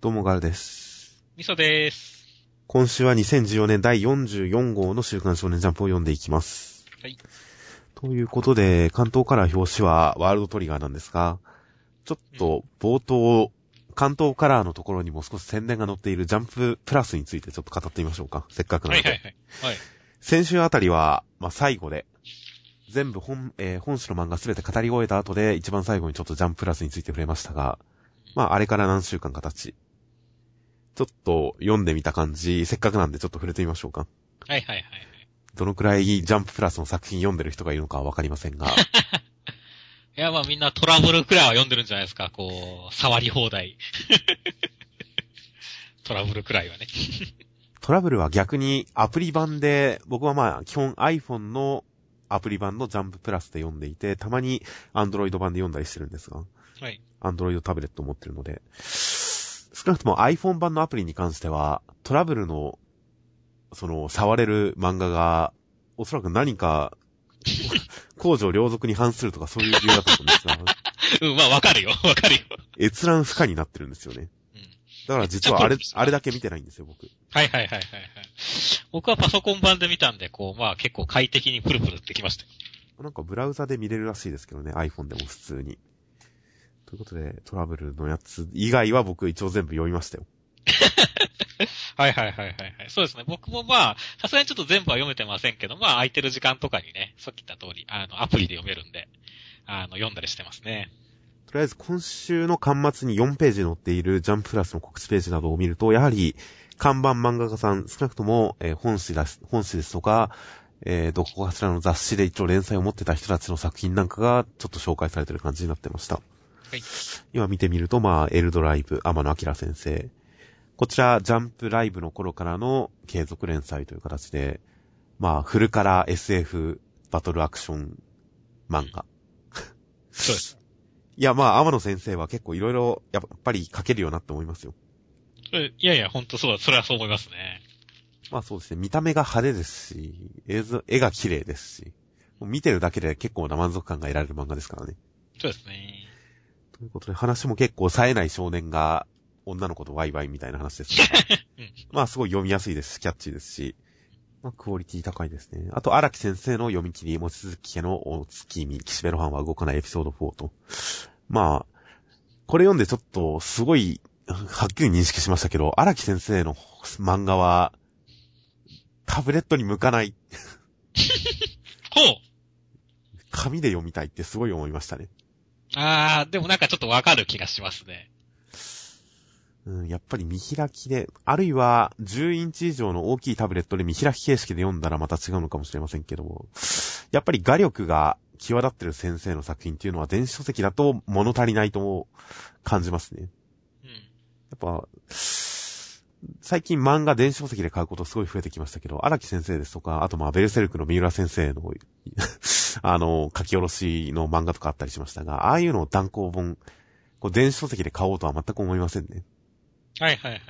どうもガルです。みそでーす。今週は2014年第44号の週刊少年ジャンプを読んでいきます。はい。ということで、関東カラー表紙はワールドトリガーなんですが、ちょっと冒頭、関東カラーのところにも少し宣伝が載っているジャンププラスについてちょっと語ってみましょうか。せっかくなので。はいはいはい。はい。先週あたりは、まあ、最後で、全部本、えー本誌の漫画すべて語り終えた後で、一番最後にちょっとジャンププラスについて触れましたが、まあ、あれから何週間か経ち、ちょっと読んでみた感じ、せっかくなんでちょっと触れてみましょうか。はいはいはい。どのくらいジャンププラスの作品読んでる人がいるのかはわかりませんが、いや、まあみんなトラブルくらいは読んでるんじゃないですか。こう、触り放題。トラブルくらいはね。トラブルは逆にアプリ版で、僕はまあ、基本 iPhone のアプリ版のジャンププラスで読んでいて、たまに Android 版で読んだりしてるんですが、はい。Android タブレットを持ってるので、少なくとも iPhone 版のアプリに関しては、トラブルの、その、触れる漫画が、おそらく何か、公序良俗に反するとかそういう理由だと思うんですが、うん、まあわかるよ。わかるよ。閲覧不可になってるんですよね。うん。だから実はあれあれだけ見てないんですよ、僕。はいはいはいはいはい。僕はパソコン版で見たんで、こう、まあ結構快適にプルプルってきましたよ。なんかブラウザで見れるらしいですけどね、iPhone でも普通に。ということで、トラブルのやつ以外は僕一応全部読みましたよ。はいはいはいはいはい。そうですね。僕もまあ、さすがにちょっと全部は読めてませんけど、まあ空いてる時間とかにね、さっき言った通り、あの、アプリで読めるんで、あの、読んだりしてますね。とりあえず今週の端末に4ページ載っているジャンププラスの告知ページなどを見ると、やはり看板漫画家さん、少なくとも、えー本誌です、本誌ですとか、えーどこかしらの雑誌で一応連載を持ってた人たちの作品なんかがちょっと紹介されてる感じになってました。はい。今見てみると、まあ、エルドライブ、天野明先生。こちら、ジャンプライブの頃からの継続連載という形で、まあ、フルカラー SF バトルアクション漫画。そうです。いや、まあ、天野先生は結構いろいろ、やっぱり書けるようになって思いますよ。えいやいや、ほんとそうだ。それはそう思いますね。まあそうですね、見た目が派手ですし、映像、絵が綺麗ですし、見てるだけで結構な満足感が得られる漫画ですからね。そうですね。ということで、話も結構冴えない少年が、女の子とワイワイみたいな話ですから。うんまあすごい読みやすいですし、キャッチーですし、まあクオリティ高いですね。あと、荒木先生の読み切り、望月家のお月見、岸辺露伴は動かないエピソード4と。まあ、これ読んでちょっと、すごい、はっきり認識しましたけど、荒木先生の漫画は、タブレットに向かない、ほう紙で読みたいってすごい思いましたね。あー、でもなんかちょっとわかる気がしますね。うん、やっぱり見開きで、あるいは10インチ以上の大きいタブレットで見開き形式で読んだらまた違うのかもしれませんけども、やっぱり画力が際立ってる先生の作品っていうのは電子書籍だと物足りないと感じますね。うん。やっぱ、最近漫画電子書籍で買うことすごい増えてきましたけど、荒木先生ですとか、あとまあベルセルクの三浦先生の、あの、書き下ろしの漫画とかあったりしましたが、ああいうのを単行本、こう電子書籍で買おうとは全く思いませんね。はいはいはい。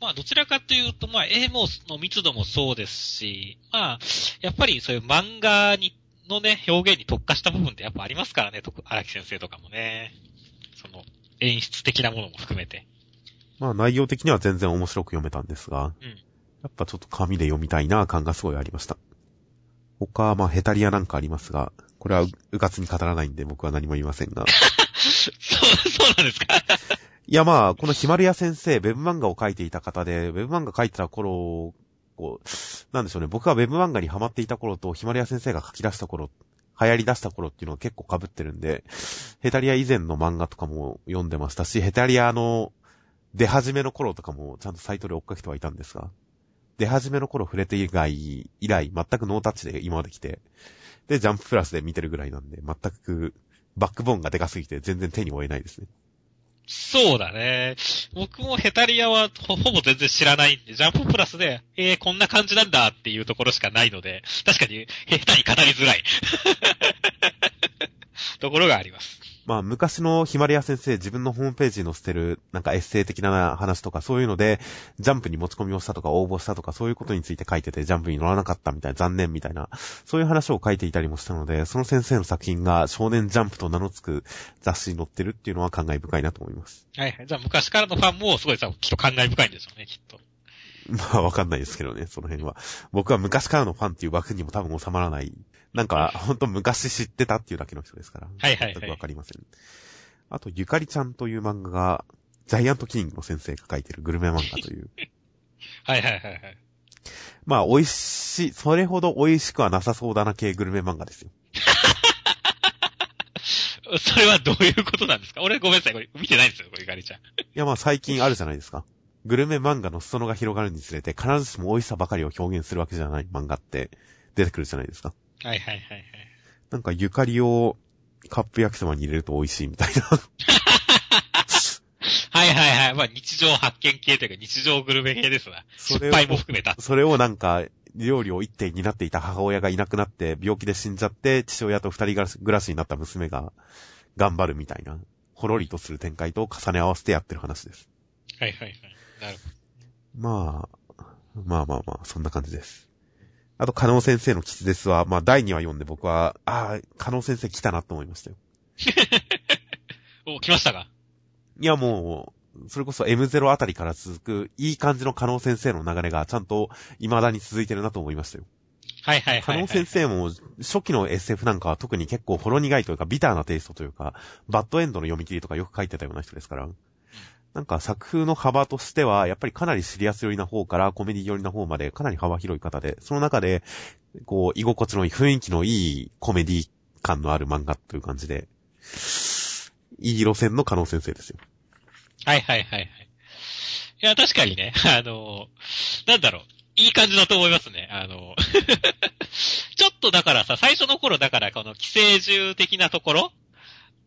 まあ、どちらかというと、まあ、絵も、の密度もそうですし、まあ、やっぱりそういう漫画に、のね、表現に特化した部分ってやっぱありますからね、特荒木先生とかもね。その、演出的なものも含めて。まあ内容的には全然面白く読めたんですが、うん。やっぱちょっと紙で読みたいな感がすごいありました。他はまあヘタリアなんかありますが、これはううかつに語らないんで僕は何も言いませんが。そう、そうなんですか？いやまあ、このヒマルヤ先生、ウェブ漫画を描いていた方で、ウェブ漫画描いてた頃、こう、なんでしょうね、僕がウェブ漫画にハマっていた頃と、ヒマルヤ先生が書き出した頃、流行り出した頃っていうのは結構被ってるんで、ヘタリア以前の漫画とかも読んでましたし、ヘタリアの出始めの頃とかもちゃんとサイトで追っかけてはいたんですが、出始めの頃触れて以外、以来、全くノータッチで今まで来て、で、ジャンププラスで見てるぐらいなんで、全くバックボーンがでかすぎて全然手に負えないですね。そうだね。僕もヘタリアはほぼ全然知らないんで、ジャンププラスで、えー、こんな感じなんだっていうところしかないので、確かに下手に語りづらい。ところがあります。まあ、昔のヒマリア先生、自分のホームページに載せてる、なんかエッセイ的な話とか、そういうので、ジャンプに持ち込みをしたとか、応募したとか、そういうことについて書いてて、ジャンプに乗らなかったみたいな、残念みたいな、そういう話を書いていたりもしたので、その先生の作品が少年ジャンプと名の付く雑誌に載ってるっていうのは感慨深いなと思います。はいはい。じゃあ、昔からのファンも、すごいさ、きっと感慨深いんでしょうね、きっと。まあ、わかんないですけどね、その辺は。僕は昔からのファンっていう枠にも多分収まらない。なんか、ほんと昔知ってたっていうだけの人ですから。はいはい、はい。全くわかりません。あと、ゆかりちゃんという漫画が、ジャイアントキングの先生が書いてるグルメ漫画という。はいはいはいはい。まあ、美味しい、それほど美味しくはなさそうだな系グルメ漫画ですよ。それはどういうことなんですか？俺ごめんなさい、これ見てないんですよ、これゆかりちゃん。いやまあ最近あるじゃないですか。グルメ漫画の裾野が広がるにつれて、必ずしも美味しさばかりを表現するわけじゃない漫画って出てくるじゃないですか。はいはいはいはい。なんかゆかりをカップ焼きそばに入れると美味しいみたいな。はいはいはい。まあ日常発見系というか日常グルメ系ですな。失敗も含めた。それをなんか、料理を一手になっていた母親がいなくなって病気で死んじゃって父親と二人暮らしになった娘が頑張るみたいな、ほろりとする展開と重ね合わせてやってる話です。はいはいはい。なるほど。まあ、まあまあまあ、そんな感じです。あと、加納先生の吉ですは、まあ、第2話読んで僕は、ああ、加納先生来たなと思いましたよ。お、来ましたか？いや、もう、それこそ M0 あたりから続く、いい感じの加納先生の流れが、ちゃんと、未だに続いてるなと思いましたよ。はいはいはい、はい。加納先生も、初期の SF なんかは特に結構ほろ苦いというか、ビターなテイストというか、バッドエンドの読み切りとかよく書いてたような人ですから。なんか作風の幅としては、やっぱりかなりシリアス寄りな方からコメディ寄りな方までかなり幅広い方で、その中で、こう、居心地のいい、雰囲気のいいコメディ感のある漫画という感じで、いい路線の加納先生ですよ。はいはいはいはい。いや、確かにね、あの、なんだろう、いい感じだと思いますね。あの、ちょっとだからさ、最初の頃だからこの寄生獣的なところ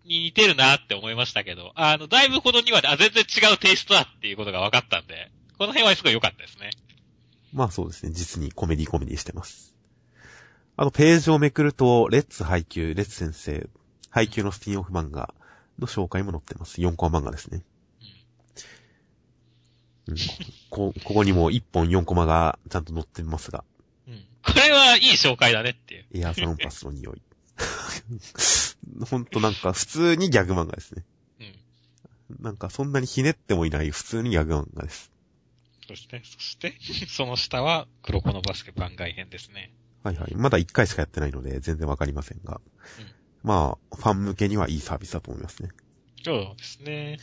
に似てるなって思いましたけど、あの、だいぶこの2話で、あ、全然違うテイストだっていうことが分かったんで、この辺はすごい良かったですね。まあそうですね。実にコメディコメディしてます。あと、ページをめくると、レッツ配給、レッツ先生、配給のスピンオフ漫画の紹介も載ってます。4コマ漫画ですね。うん、こ、ここにも1本4コマがちゃんと載ってますが。うん。これはいい紹介だねっていう。エアサンパスの匂い。ほんとなんか普通にギャグ漫画ですね。うん。なんかそんなにひねってもいない普通にギャグ漫画です。そして、そして、その下は黒子のバスケ番外編ですね。はいはい。まだ1回しかやってないので全然わかりませんが。うん、まあ、ファン向けにはいいサービスだと思いますね。そうですね。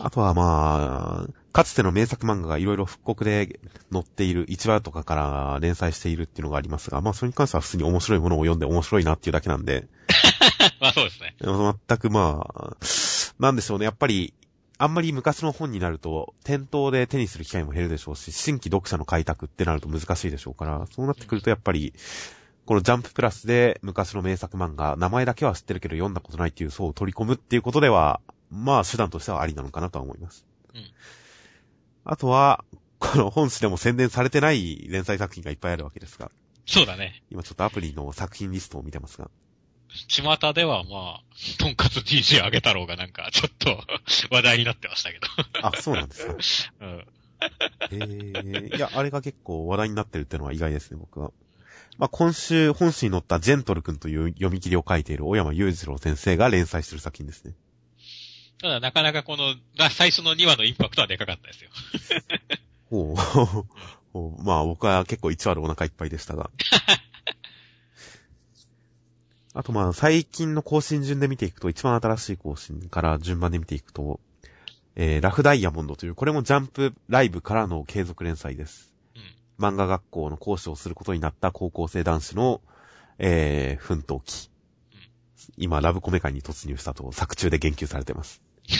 あとはまあ、かつての名作漫画がいろいろ復刻で載っている、1話とかから連載しているっていうのがありますが、まあそれに関しては普通に面白いものを読んで面白いなっていうだけなんで。まあそうですね。全くまあ、なんでしょうね。やっぱり、あんまり昔の本になると、店頭で手にする機会も減るでしょうし、新規読者の開拓ってなると難しいでしょうから、そうなってくるとやっぱり、このジャンププラスで昔の名作漫画、名前だけは知ってるけど読んだことないっていう層を取り込むっていうことでは、まあ手段としてはありなのかなとは思います。うん。あとは、この本誌でも宣伝されてない連載作品がいっぱいあるわけですが。そうだね。今ちょっとアプリの作品リストを見てますが。巷ではまあ、とんかつ DJ あげ太郎がなんかちょっと 話題になってましたけどあ、そうなんですか。うん。えー、いや、あれが結構話題になってるっていうのは意外ですね、僕は。まあ、今週本誌に載ったジェントル君という読み切りを書いている小山裕次郎先生が連載してる作品ですね。ただなかなかこの、最初の2話のインパクトはでかかったですよ。ほう。まあ僕は結構1話でお腹いっぱいでしたが。あとまあ最近の更新順で見ていくと、一番新しい更新から順番で見ていくと、えー、ラフダイヤモンドという、これもジャンプライブからの継続連載です。うん、漫画学校の講師をすることになった高校生男子の、えー、奮闘期。うん、今、ラブコメ界に突入したと作中で言及されてます。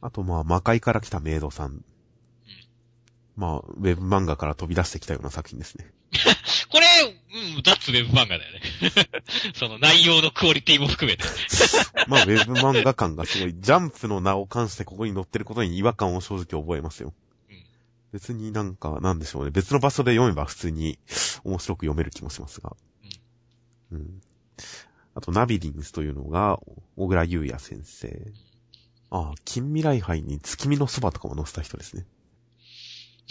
あと、まあ、魔界から来たメイドさん。うん、まあ、ウェブ漫画から飛び出してきたような作品ですね。うウェブ漫画だよね。その内容のクオリティも含めて。まあ、ウェブ漫画感がすごい、ジャンプの名を関してここに載ってることに違和感を正直覚えますよ。うん、別になんか、なんでしょうね。別の場所で読めば普通に面白く読める気もしますが。うん。うんあと、ナビリンスというのが、小倉優也先生。ああ、近未来杯に月見のそばとかも載せた人ですね。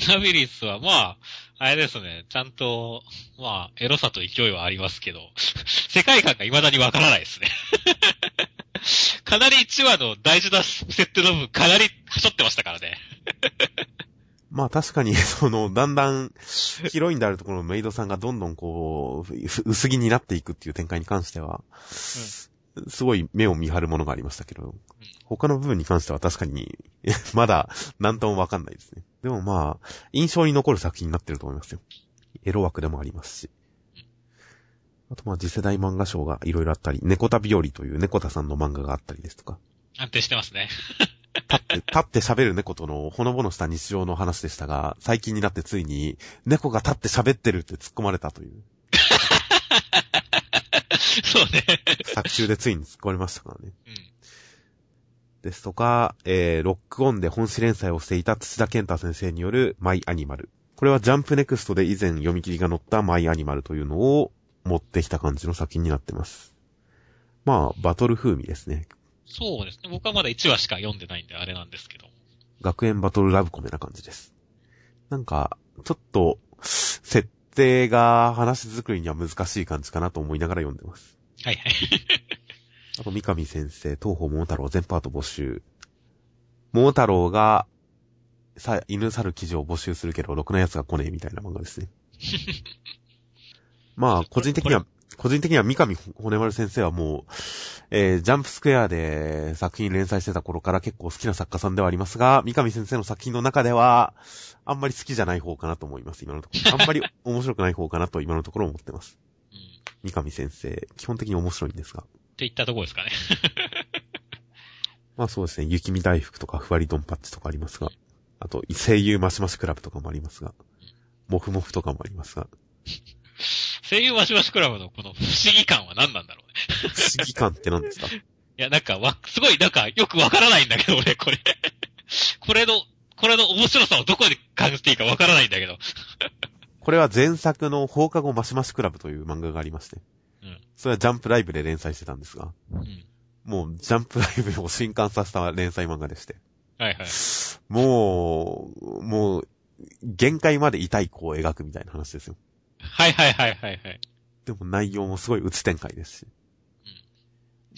ナビリンスは、まあ、あれですね、ちゃんと、まあ、エロさと勢いはありますけど、世界観が未だにわからないですね。かなり1話の大事な設定の部分、かなりはしょってましたからね。まあ確かに、その、だんだん、ヒロインであるところのメイドさんがどんどんこう、薄着になっていくっていう展開に関しては、うん、すごい目を見張るものがありましたけど、うん、他の部分に関しては確かに、まだ、なんともわかんないですね。でもまあ、印象に残る作品になってると思いますよ。エロ枠でもありますし。あとまあ次世代漫画賞がいろいろあったり、猫田日和という猫田さんの漫画があったりですとか。安定してますね。立って、立って喋る猫とのほのぼのした日常の話でしたが、最近になってついに、猫が立って喋ってるって突っ込まれたという。そうね。作中でついに突っ込まれましたからね。うん。ですとか、えー、ロックオンで本誌連載をしていた土田健太先生によるマイアニマル。これはジャンプネクストで以前読み切りが載ったマイアニマルというのを持ってきた感じの作品になってます。まあ、バトル風味ですね。そうですね。僕はまだ1話しか読んでないんであれなんですけど。学園バトルラブコメな感じです。なんか、ちょっと、設定が話作りには難しい感じかなと思いながら読んでます。はいはい。あと、三上先生、東方桃太郎全パート募集。桃太郎が、さ、犬猿記事を募集するけど、ろくな奴が来ねえみたいな漫画ですね。まあ、個人的には、個人的には三上骨丸先生はもう、えー、ジャンプスクエアで作品連載してた頃から結構好きな作家さんではありますが、三上先生の作品の中では、あんまり好きじゃない方かなと思います、今のところ。あんまり面白くない方かなと今のところ思ってます。うん、三上先生、基本的に面白いんですが。って言ったところですかね。まあそうですね、雪見大福とかふわりドンパッチとかありますが、あと、声優マシマシクラブとかもありますが、モフモフとかもありますが。声優マシマシクラブのこの不思議感は何なんだろうね。不思議感って何ですか？いや、なんか、わ、すごい、なんか、よくわからないんだけど、俺、これ。これの、これの面白さをどこで感じていいかわからないんだけど。これは前作の放課後マシマシクラブという漫画がありまして。うん。それはジャンプライブで連載してたんですが。うん。もう、ジャンプライブを新刊させた連載漫画でして。はいはい。もう、もう、限界まで痛い子を描くみたいな話ですよ。はいはいはいはいはい。でも内容もすごい鬱展開ですし。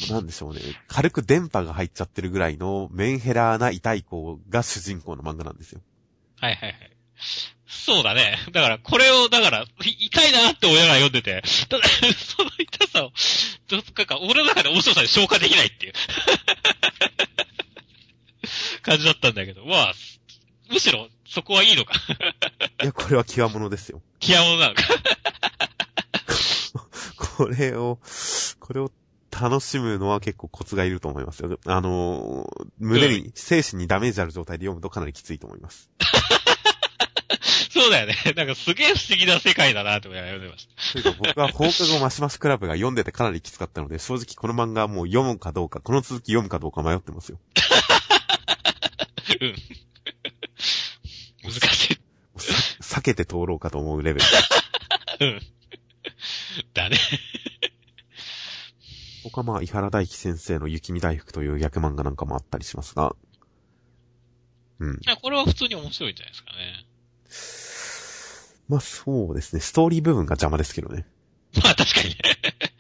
うん、なんでしょうね。軽く電波が入っちゃってるぐらいのメンヘラーな痛い子が主人公の漫画なんですよ。はいはいはい。そうだね。だから、これを、だから、痛いなって親が読んでて、ただ、その痛さを、どっかか、俺の中で面白さで消化できないっていう 感じだったんだけど、まあ、むしろ、そこはいいのかいや、これは極物ですよ。極物なのか これを、これを楽しむのは結構コツがいると思いますよ。あの、胸に、精神にダメージある状態で読むとかなりきついと思います。そうだよね。なんかすげえ不思議な世界だなって読んでました。というか僕は放課後マシマシクラブが読んでてかなりきつかったので、正直この漫画もう読むかどうか、この続き読むかどうか迷ってますよ。うん。難しい。避けて通ろうかと思うレベル。うん。だね。他まあ、伊原大輝先生の雪見大福という逆漫画なんかもあったりしますが。うん。これは普通に面白いんじゃないですかね。まあそうですね。ストーリー部分が邪魔ですけどね。まあ確かにね。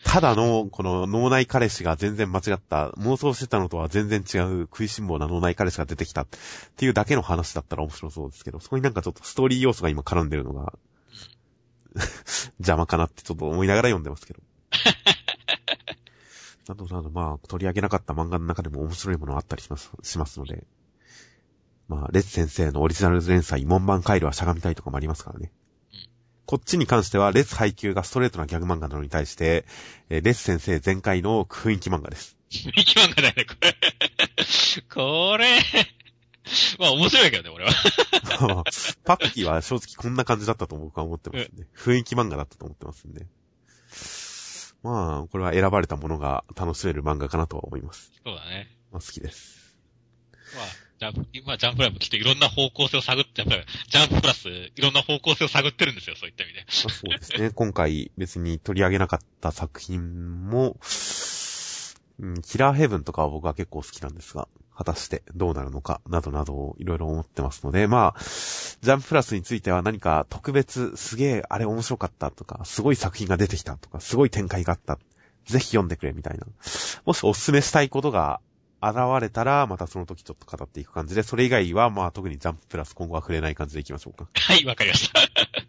ただの、この脳内彼氏が全然間違った、妄想してたのとは全然違う食いしん坊な脳内彼氏が出てきたっていうだけの話だったら面白そうですけど、そこになんかちょっとストーリー要素が今絡んでるのが 邪魔かなってちょっと思いながら読んでますけど。などなど、まあ、取り上げなかった漫画の中でも面白いものあったりします、しますので。まあ、レッツ先生のオリジナル連載、門番回路はしゃがみたいとかもありますからね。こっちに関しては、レス配給がストレートなギャグ漫画なのに対して、えー、レス先生全開の雰囲気漫画です。雰囲気漫画だよね、これ。これ、まあ面白いけどね、俺は。パッキーは正直こんな感じだったと僕は思ってますんで、雰囲気漫画だったと思ってますんで。まあ、これは選ばれたものが楽しめる漫画かなとは思います。そうだね。まあ好きです。まあ、ジャンプ、今ジャンプライブきっといろんな方向性を探って、やっぱりジャンププラスいろんな方向性を探ってるんですよ、そういった意味で。そうですね。今回別に取り上げなかった作品も、うん、キラーヘブンとかは僕は結構好きなんですが、果たしてどうなるのか、などなどをいろいろ思ってますので、まあ、ジャンププラスについては何か特別、すげえ、あれ面白かったとか、すごい作品が出てきたとか、すごい展開があった。ぜひ読んでくれみたいな。もしおすすめしたいことが現れたら、またその時ちょっと語っていく感じで、それ以外はまあ特にジャンププラス今後は触れない感じでいきましょうか。はい、わかりました。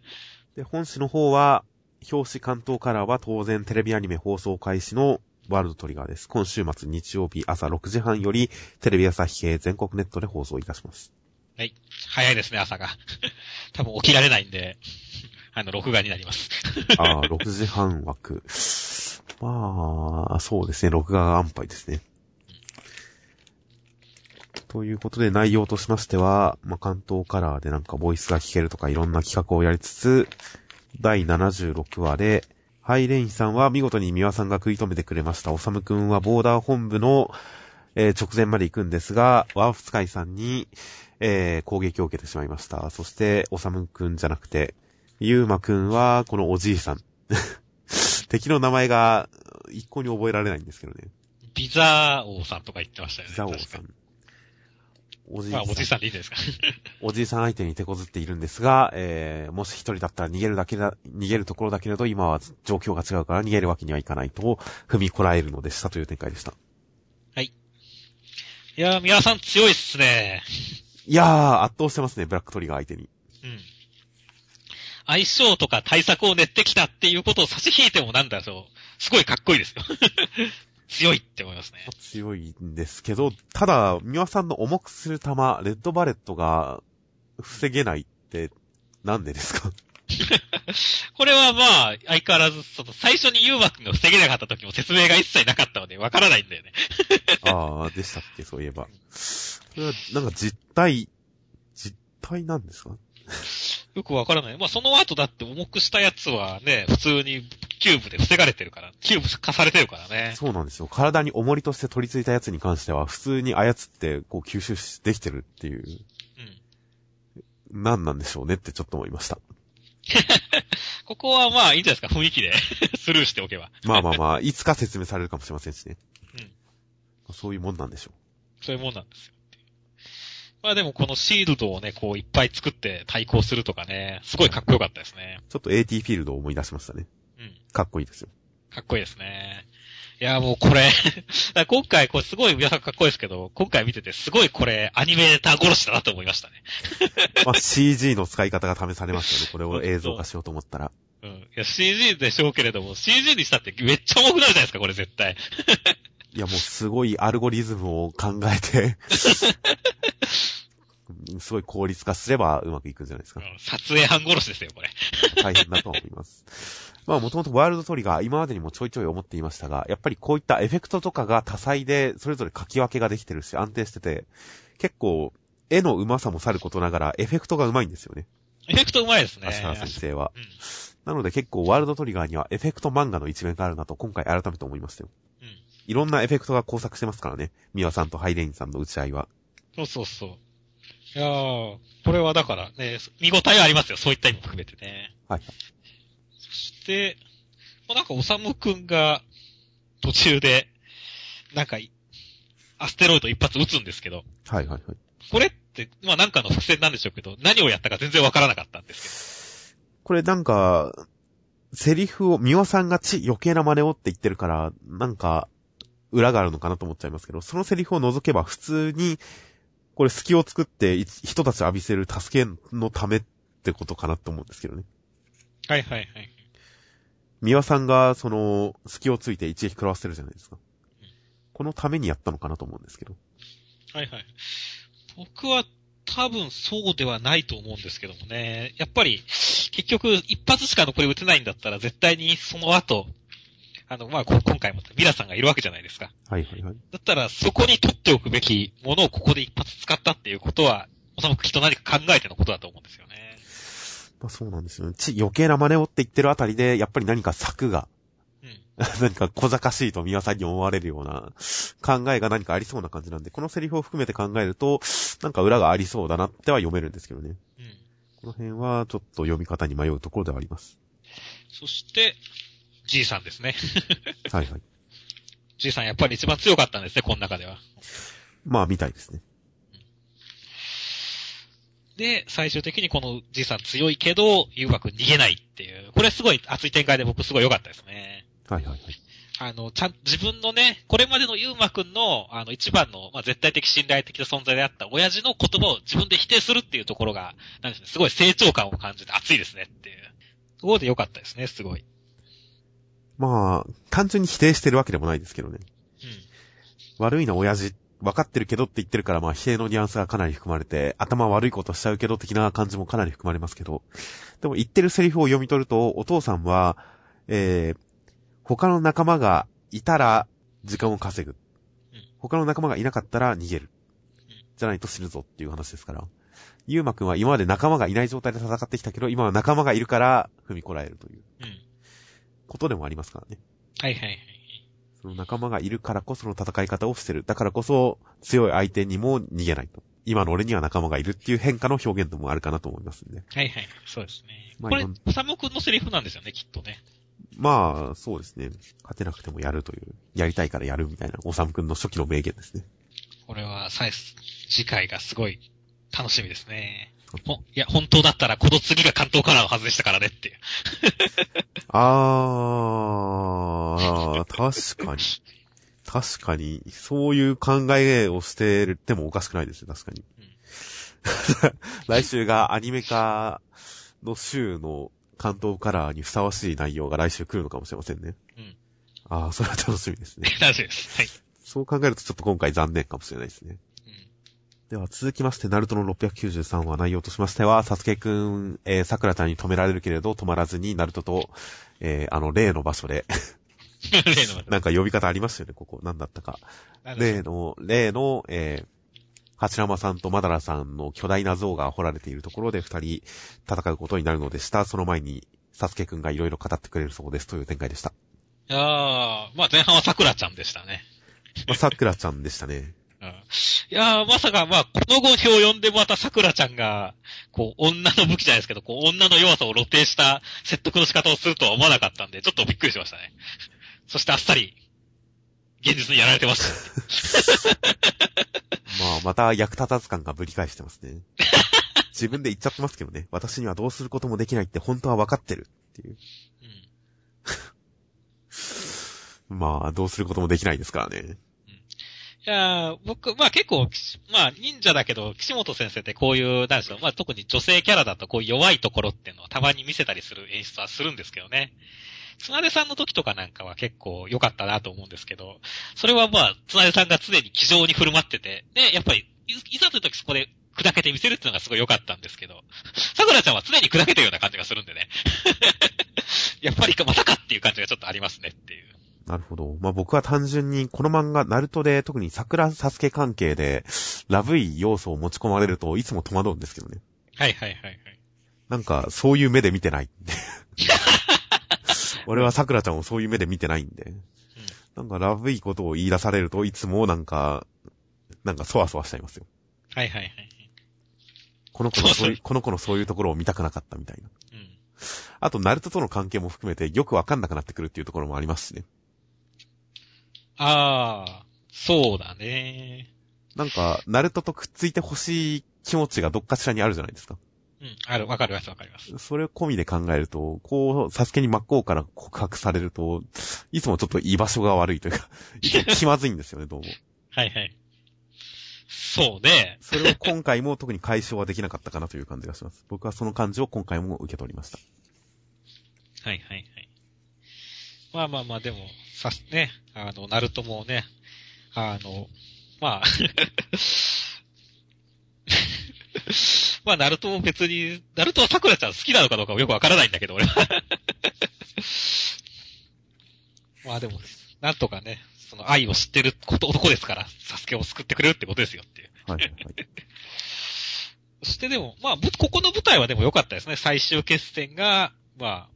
で、本誌の方は、表紙関東カラーは当然テレビアニメ放送開始のワールドトリガーです。今週末日曜日朝6時半よりテレビ朝日系全国ネットで放送いたします。はい。早いですね、朝が。多分起きられないんで、あの、録画になります。ああ、6時半枠。まあ、そうですね、録画が安牌ですね。ということで内容としましては、まあ、関東カラーでなんかボイスが聞けるとかいろんな企画をやりつつ、第76話で、ハイレインさんは見事にミワさんが食い止めてくれました。おさむくんはボーダー本部の、えー直前まで行くんですが、ワーフスカイさんに、えー攻撃を受けてしまいました。そして、おさむくんじゃなくて、ゆうまくんは、このおじいさん。敵の名前が一向に覚えられないんですけどね。ビザー王さんとか言ってましたよね。ザオさ確かにん。おじいまあ、さんおじいさんでいいんですか。おじいさん相手に手こずっているんですが、えー、もし一人だったら逃げるだけだ、逃げるところだけれど、今は状況が違うから逃げるわけにはいかないと、踏みこらえるのでしたという展開でした。いやー、宮さん強いっすね。いやー、圧倒してますね、ブラックトリガー相手に。うん。相性とか対策を練ってきたっていうことを差し引いてもなんだろう。すごいかっこいいですよ。強いって思いますね。強いんですけど、ただ、ミワさんの重くする球、レッドバレットが防げないって、なんでですか？これはまあ、相変わらず、その、最初にユーマくんが防げなかった時も説明が一切なかったので、わからないんだよね。ああ、でしたっけ、そういえば。これは、なんか実体、実体なんですか？よくわからない。まあ、その後だって重くしたやつはね、普通にキューブで防がれてるから、キューブ化されてるからね。そうなんですよ。体に重りとして取り付いたやつに関しては、普通に操って、こう吸収しできてるっていう、うん。何なんでしょうねってちょっと思いました。ここはまあ、いいんじゃないですか、雰囲気で スルーしておけば。まあまあまあ、いつか説明されるかもしれませんしね。うん。そういうもんなんでしょそういうもんなんですよ。まあでもこのシールドをね、こういっぱい作って対抗するとかね、すごいかっこよかったですね。う。ちょっと AT フィールドを思い出しましたね。うん。かっこいいですよ。かっこいいですね。いや、もうこれ 今回これすごい皆さんかっこいいですけど、今回見ててすごいこれアニメーター殺しだなと思いましたね。まあ CG の使い方が試されますよね。これを映像化しようと思ったら。うん。いや、CG でしょうけれども、CG にしたってめっちゃ重くなるじゃないですか、これ絶対。いやもうすごいアルゴリズムを考えて、すごい効率化すればうまくいくんじゃないですかう。ん撮影班殺しですよ、これ。大変だと思います。まあもともとワールドトリガー今までにもちょいちょい思っていましたが、やっぱりこういったエフェクトとかが多彩で、それぞれ書き分けができてるし安定してて、結構絵の上手さもさることながらエフェクトが上手いんですよね。エフェクトうまいですね。足原先生は。うん。なので結構ワールドトリガーにはエフェクト漫画の一面があるなと今回改めて思いましたよ。うん。いろんなエフェクトが工作してますからね。ミワさんとハイレインさんの打ち合いは。そうそうそう。いやー、これはだからね、見応えありますよ、そういった意味も含めてね。はい。そして、もうなんか、おさむくんが、途中で、なんかい、アステロイド一発撃つんですけど、はいはいはい。これって、まあなんかの伏線なんでしょうけど、何をやったか全然わからなかったんですこれなんか、セリフを、ミワさんがち余計な真似をって言ってるから、なんか、裏があるのかなと思っちゃいますけど、そのセリフを除けば普通に、これ隙を作ってい人たち浴びせる助けのためってことかなと思うんですけどね。はいはいはい。ミワさんがその隙をついて一撃食らわせてるじゃないですか。このためにやったのかなと思うんですけど。はいはい。僕は多分そうではないと思うんですけどもね。やっぱり、結局、一発しか残り撃てないんだったら、絶対にその後、あの、まあ、こ今回もミラさんがいるわけじゃないですか。はいはいはい。だったら、そこに取っておくべきものをここで一発使ったっていうことは、おそらくきっと何か考えてのことだと思うんですよね。まあそうなんですよね。ち余計な真似をって言ってるあたりで、やっぱり何か策が、うん。何か小賢しいとミワさんに思われるような考えが何かありそうな感じなんで、このセリフを含めて考えると、なんか裏がありそうだなっては読めるんですけどね。うん。この辺はちょっと読み方に迷うところではあります。そして、じいさんですね。はいはい。じいさんやっぱり一番強かったんですね、この中では。まあ、みたいですね。で、最終的にこのじいさん強いけど、誘惑逃げないっていう。これすごい熱い展開で僕すごい良かったですね。はいはいはい。あの、ちゃん、自分のね、これまでのゆうまくんの、あの、一番の、まあ、絶対的信頼的な存在であった親父の言葉を自分で否定するっていうところが、なんですね、すごい成長感を感じて熱いですねっていう。ところで良かったですね、すごい。まあ、単純に否定してるわけでもないですけどね。うん。悪いな親父、分かってるけどって言ってるから、まあ否定のニュアンスがかなり含まれて、頭悪いことしちゃうけど的な感じもかなり含まれますけど、でも言ってるセリフを読み取ると、お父さんは、えー、他の仲間がいたら時間を稼ぐうん。他の仲間がいなかったら逃げるうん。じゃないと死ぬぞっていう話ですから。ゆうまくんは今まで仲間がいない状態で戦ってきたけど、今は仲間がいるから踏みこらえるといううん。ことでもありますからね。はいはいはい。その仲間がいるからこその戦い方をしてる。だからこそ強い相手にも逃げないと。今の俺には仲間がいるっていう変化の表現でもあるかなと思いますんで。はいはい。そうですね。まあこれ今、サム君のセリフなんですよね、きっとね。まあ、そうですね。勝てなくてもやるという、やりたいからやるみたいな、おさむくんの初期の名言ですね。これは、さえ、次回がすごい楽しみですね。ほ、いや、本当だったらこの次が関東カラーを外したからねっていう。あー、確かに。確かに、そういう考えをしててもおかしくないですね、確かに。来週がアニメ化の週の関東カラーにふさわしい内容が来週来るのかもしれませんね。うん。あー、それは楽しみですね。楽しみです。はい。そう考えるとちょっと今回残念かもしれないですね。うん。では続きまして、ナルトの693話内容としましては、サスケくん、えー、桜ちゃんに止められるけれど止まらずに、ナルトと、えー、あの、例の場所で、例のなんか呼び方ありましたよね、ここ。何だったか。例の、例の、えー、八山さんとマダラさんの巨大な像が掘られているところで二人戦うことになるのでした。その前に、サスケくんがいろいろ語ってくれるそうですという展開でした。いやー、まあ前半は桜ちゃんでしたね。まあ、桜ちゃんでしたね。うん。いやー、まさか、まあ、この後表を読んでまた桜ちゃんが、こう、女の武器じゃないですけど、こう、女の弱さを露呈した説得の仕方をするとは思わなかったんで、ちょっとびっくりしましたね。そしてあっさり、現実にやられてました。まあ、また役立たず感がぶり返してますね。自分で言っちゃってますけどね。私にはどうすることもできないって本当は分かってるっていう。うん。まあ、どうすることもできないですからね。いや僕、まあ結構、まあ忍者だけど、岸本先生ってこういう、なんでしょう、まあ特に女性キャラだとこう弱いところっていうのをたまに見せたりする演出はするんですけどね。つなでさんの時とかなんかは結構良かったなと思うんですけど、それはまあ、つなでさんが常に気丈に振る舞ってて、で、やっぱり、いざという時そこで砕けてみせるっていうのがすごい良かったんですけど、桜ちゃんは常に砕けてるような感じがするんでね。やっぱりまたかっていう感じがちょっとありますねっていう。なるほど。まあ僕は単純にこの漫画、ナルトで特に桜サスケ関係で、ラブい要素を持ち込まれるといつも戸惑うんですけどね。はいはいはいはい。なんか、そういう目で見てない。俺は桜ちゃんをそういう目で見てないんで。なんか、ラブいことを言い出されるといつもなんか、なんか、そわそわしちゃいますよ。はいはいはい。この子のそういう、そ この子のそういうところを見たくなかったみたいな。うん。あと、ナルトとの関係も含めてよくわかんなくなってくるっていうところもありますしね。ああ、そうだね。なんか、ナルトとくっついてほしい気持ちがどっかしらにあるじゃないですか。うん、ある、わかりますわかります。それを込みで考えると、こう、サスケに真っ向から告白されると、いつもちょっと居場所が悪いというか、いつも気まずいんですよね、どうも。はいはい。そうね。それを今回も特に解消はできなかったかなという感じがします。僕はその感じを今回も受け取りました。はいはいはい。まあまあまあ、でも、さ、ね、あの、ナルトもね、あの、まあ、まあ、ナルトも別に、ナルトは桜ちゃん好きなのかどうかもよくわからないんだけど、俺は。まあでも、なんとかね、その愛を知ってること男ですから、サスケを救ってくれるってことですよっていう。はいはいはい。そしてでも、まあ、ぶここの舞台はでも良かったですね。最終決戦が、まあ、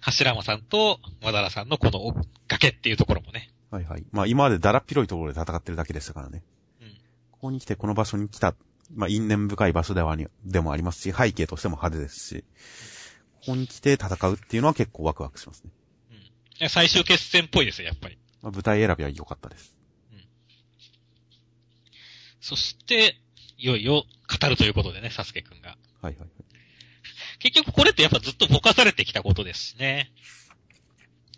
柱山さんと和田さんのこの崖っていうところもね。はいはい。まあ今までだらっ広いところで戦ってるだけでしたからね。うん。ここに来てこの場所に来た、まあ因縁深い場所ではあり、でもありますし、背景としても派手ですし、ここに来て戦うっていうのは結構ワクワクしますね。うん。最終決戦っぽいですよ、やっぱり。まあ、舞台選びは良かったです。そして、いよいよ語るということでね、サスケくんが。はいはいはい。結局これってやっぱずっとぼかされてきたことですしね。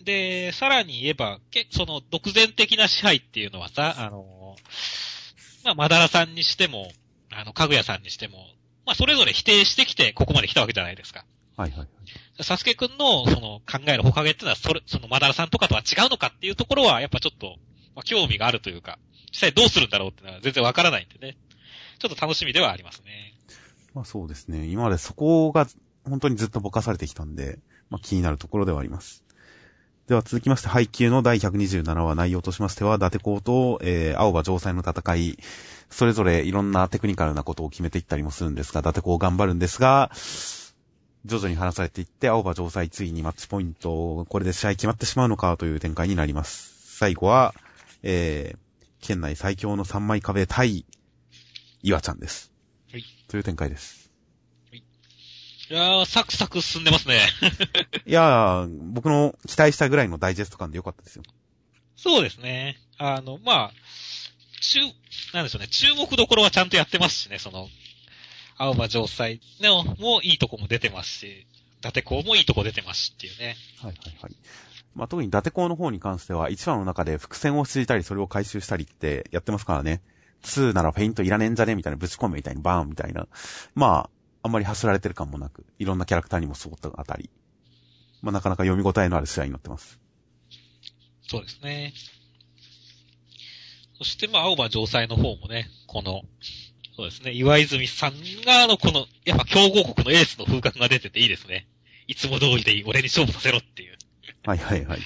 で、さらに言えば、けその独善的な支配っていうのはさ、あの、まあ、マダラさんにしても、あの、かぐやさんにしても、まあ、それぞれ否定してきてここまで来たわけじゃないですか。はいはいはい。サスケくんの、その、考えるほかげっていうのは、それ、その、マダラさんとかとは違うのかっていうところは、やっぱちょっと、まあ、興味があるというか、実際どうするんだろうっていうのは全然わからないんでね。ちょっと楽しみではありますね。まあそうですね。今までそこが本当にずっとぼかされてきたんで、まあ気になるところではあります。では続きまして、配給の第127話内容としましては、伊達公と、えー、青葉城西の戦い、それぞれいろんなテクニカルなことを決めていったりもするんですが、伊達公頑張るんですが、徐々に話されていって、青葉城西ついにマッチポイント、これで試合決まってしまうのかという展開になります。最後は、えー、県内最強の三枚壁対、岩ちゃんです。はい。という展開です。いやー、サクサク進んでますね。いやー、僕の期待したぐらいのダイジェスト感でよかったですよ。そうですね。あの、まあ、注、なんでしょうね、注目どころはちゃんとやってますしね、その、青葉城西のもいいとこも出てますし、伊達公もいいとこ出てますしっていうね。はいはいはい。まあ、特に伊達公の方に関しては、1話の中で伏線を敷いたり、それを回収したりってやってますからね。2ならフェイントいらねえんじゃねみたいな、ぶち込めみたいにバーンみたいな。まあ、あんまり走られてる感もなく、いろんなキャラクターにもそうあたり。まあ、なかなか読み応えのある試合になってます。そうですね。そして、まあ、青葉城西の方もね、この、そうですね、岩泉さんが、あの、この、やっぱ強豪国のエースの風格が出てていいですね。いつも通りでいい、俺に勝負させろっていう。はいはいはい。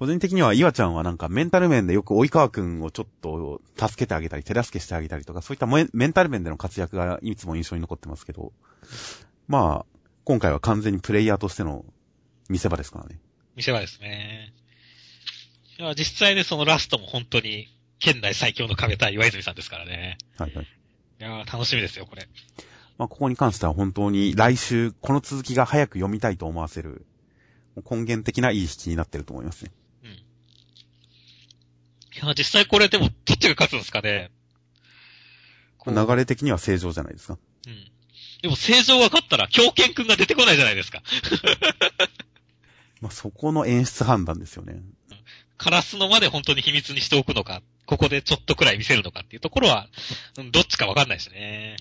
個人的には、岩ちゃんはなんかメンタル面でよく及川くんをちょっと助けてあげたり、手助けしてあげたりとか、そういったメンタル面での活躍がいつも印象に残ってますけど、まあ、今回は完全にプレイヤーとしての見せ場ですからね。見せ場ですね。いや、実際ね、そのラストも本当に、県内最強の壁対岩泉さんですからね。はいはい。いやー楽しみですよ、これ。まあ、ここに関しては本当に来週、この続きが早く読みたいと思わせる、根源的ないい引きになってると思いますね。や、実際これでも、どっちが勝つんですかね？流れ的には正常じゃないですか。うん。でも、正常が勝ったら、狂犬くんが出てこないじゃないですか。まあ、そこの演出判断ですよね。カラスのまで本当に秘密にしておくのか、ここでちょっとくらい見せるのかっていうところは、うんどっちかわかんないですね。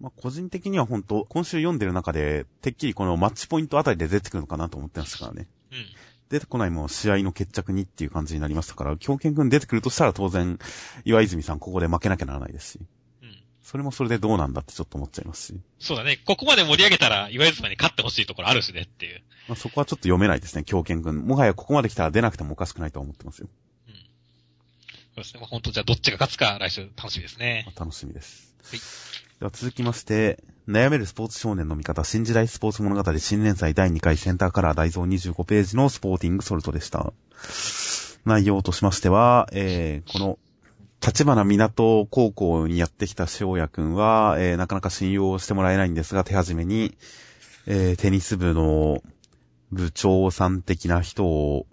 まあ、個人的には本当、今週読んでる中で、てっきりこのマッチポイントあたりで出てくるのかなと思ってましたからね。うん。出てこないもん試合の決着にっていう感じになりましたから、狂犬くん出てくるとしたら当然、岩泉さんここで負けなきゃならないですし、うん。それもそれでどうなんだってちょっと思っちゃいますし、そうだね。ここまで盛り上げたら、岩泉に勝ってほしいところあるしねっていう。まあ、そこはちょっと読めないですね、狂犬くん。もはやここまで来たら出なくてもおかしくないとは思ってますよ。うん。そうですね。まあ、本当じゃあどっちが勝つか来週楽しみですねま。あ楽しみです。はいでは続きまして、悩めるスポーツ少年の味方、新時代スポーツ物語新連載第2回センターカラー大蔵25ページのスポーティングソルトでした。内容としましては、えー、この、立花港高校にやってきた塩谷くんは、えー、なかなか信用してもらえないんですが、手始めに、えー、テニス部の部長さん的な人を、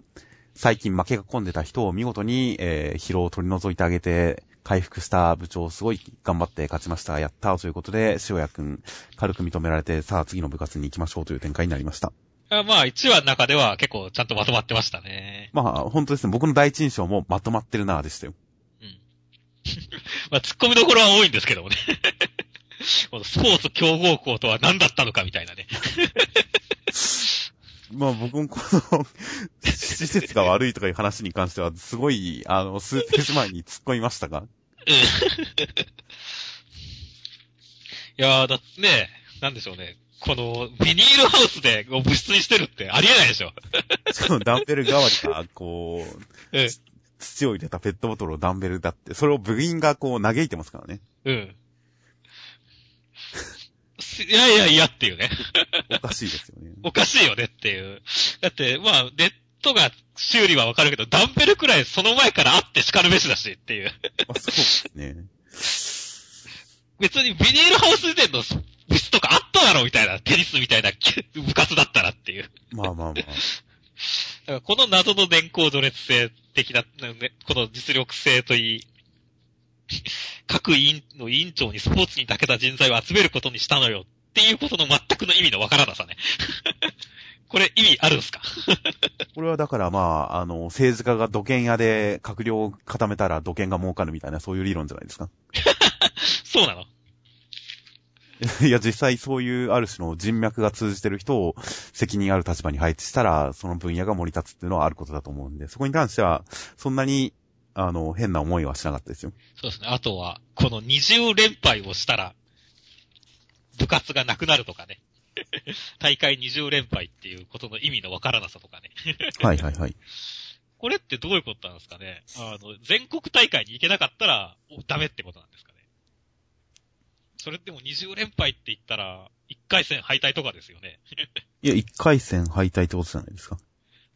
最近負けが込んでた人を見事に、えー、疲労を取り除いてあげて、回復した部長、すごい頑張って勝ちました。やったーということで、塩谷くん、軽く認められて、さあ次の部活に行きましょうという展開になりました。あまあ、1話の中では結構ちゃんとまとまってましたね。まあ、本当ですね。僕の第一印象もまとまってるなーでしたよ。うん。まあ、突っ込みどころは多いんですけどもね。このスポーツ強豪校とは何だったのかみたいなね。まあ僕もこの、施設が悪いとかいう話に関しては、すごい、あの、数ページ前に突っ込みましたが。うん。いやー、だってね、なんでしょうね。この、ビニールハウスで物質にしてるってありえないでしょ。しかもダンベル代わりが、こう、うん。土を入れたペットボトルをダンベルだって、それを部員がこう嘆いてますからね。うん。いやいやいやっていうね。おかしいですよね。おかしいよねっていう。だって、まあ、ネットが修理はわかるけど、ダンベルくらいその前からあって叱るべしだしっていう。まあ、そうですね。別にビニールハウスでの物質とかあっただろうみたいな、テニスみたいな部活だったらっていう。まあまあまあ。からこの謎の年功序列性的な、ね、この実力性といい、各委員の委員長にスポーツに長けた人材を集めることにしたのよっていうことの全くの意味のわからなさね。これ意味あるんすか？これはだからまあ、あの、政治家が土建屋で閣僚を固めたら土建が儲かるみたいなそういう理論じゃないですか？そうなの？いや、実際そういうある種の人脈が通じてる人を責任ある立場に配置したら、その分野が盛り立つっていうのはあることだと思うんで、そこに関しては、そんなに、あの、変な思いはしなかったですよ。そうですね。あとは、この20連敗をしたら、部活がなくなるとかね。大会20連敗っていうことの意味のわからなさとかね。はいはいはい。これってどういうことなんですかねあの、全国大会に行けなかったら、ダメってことなんですかねそれってもう20連敗って言ったら、1回戦敗退とかですよね。いや、1回戦敗退ってことじゃないですか。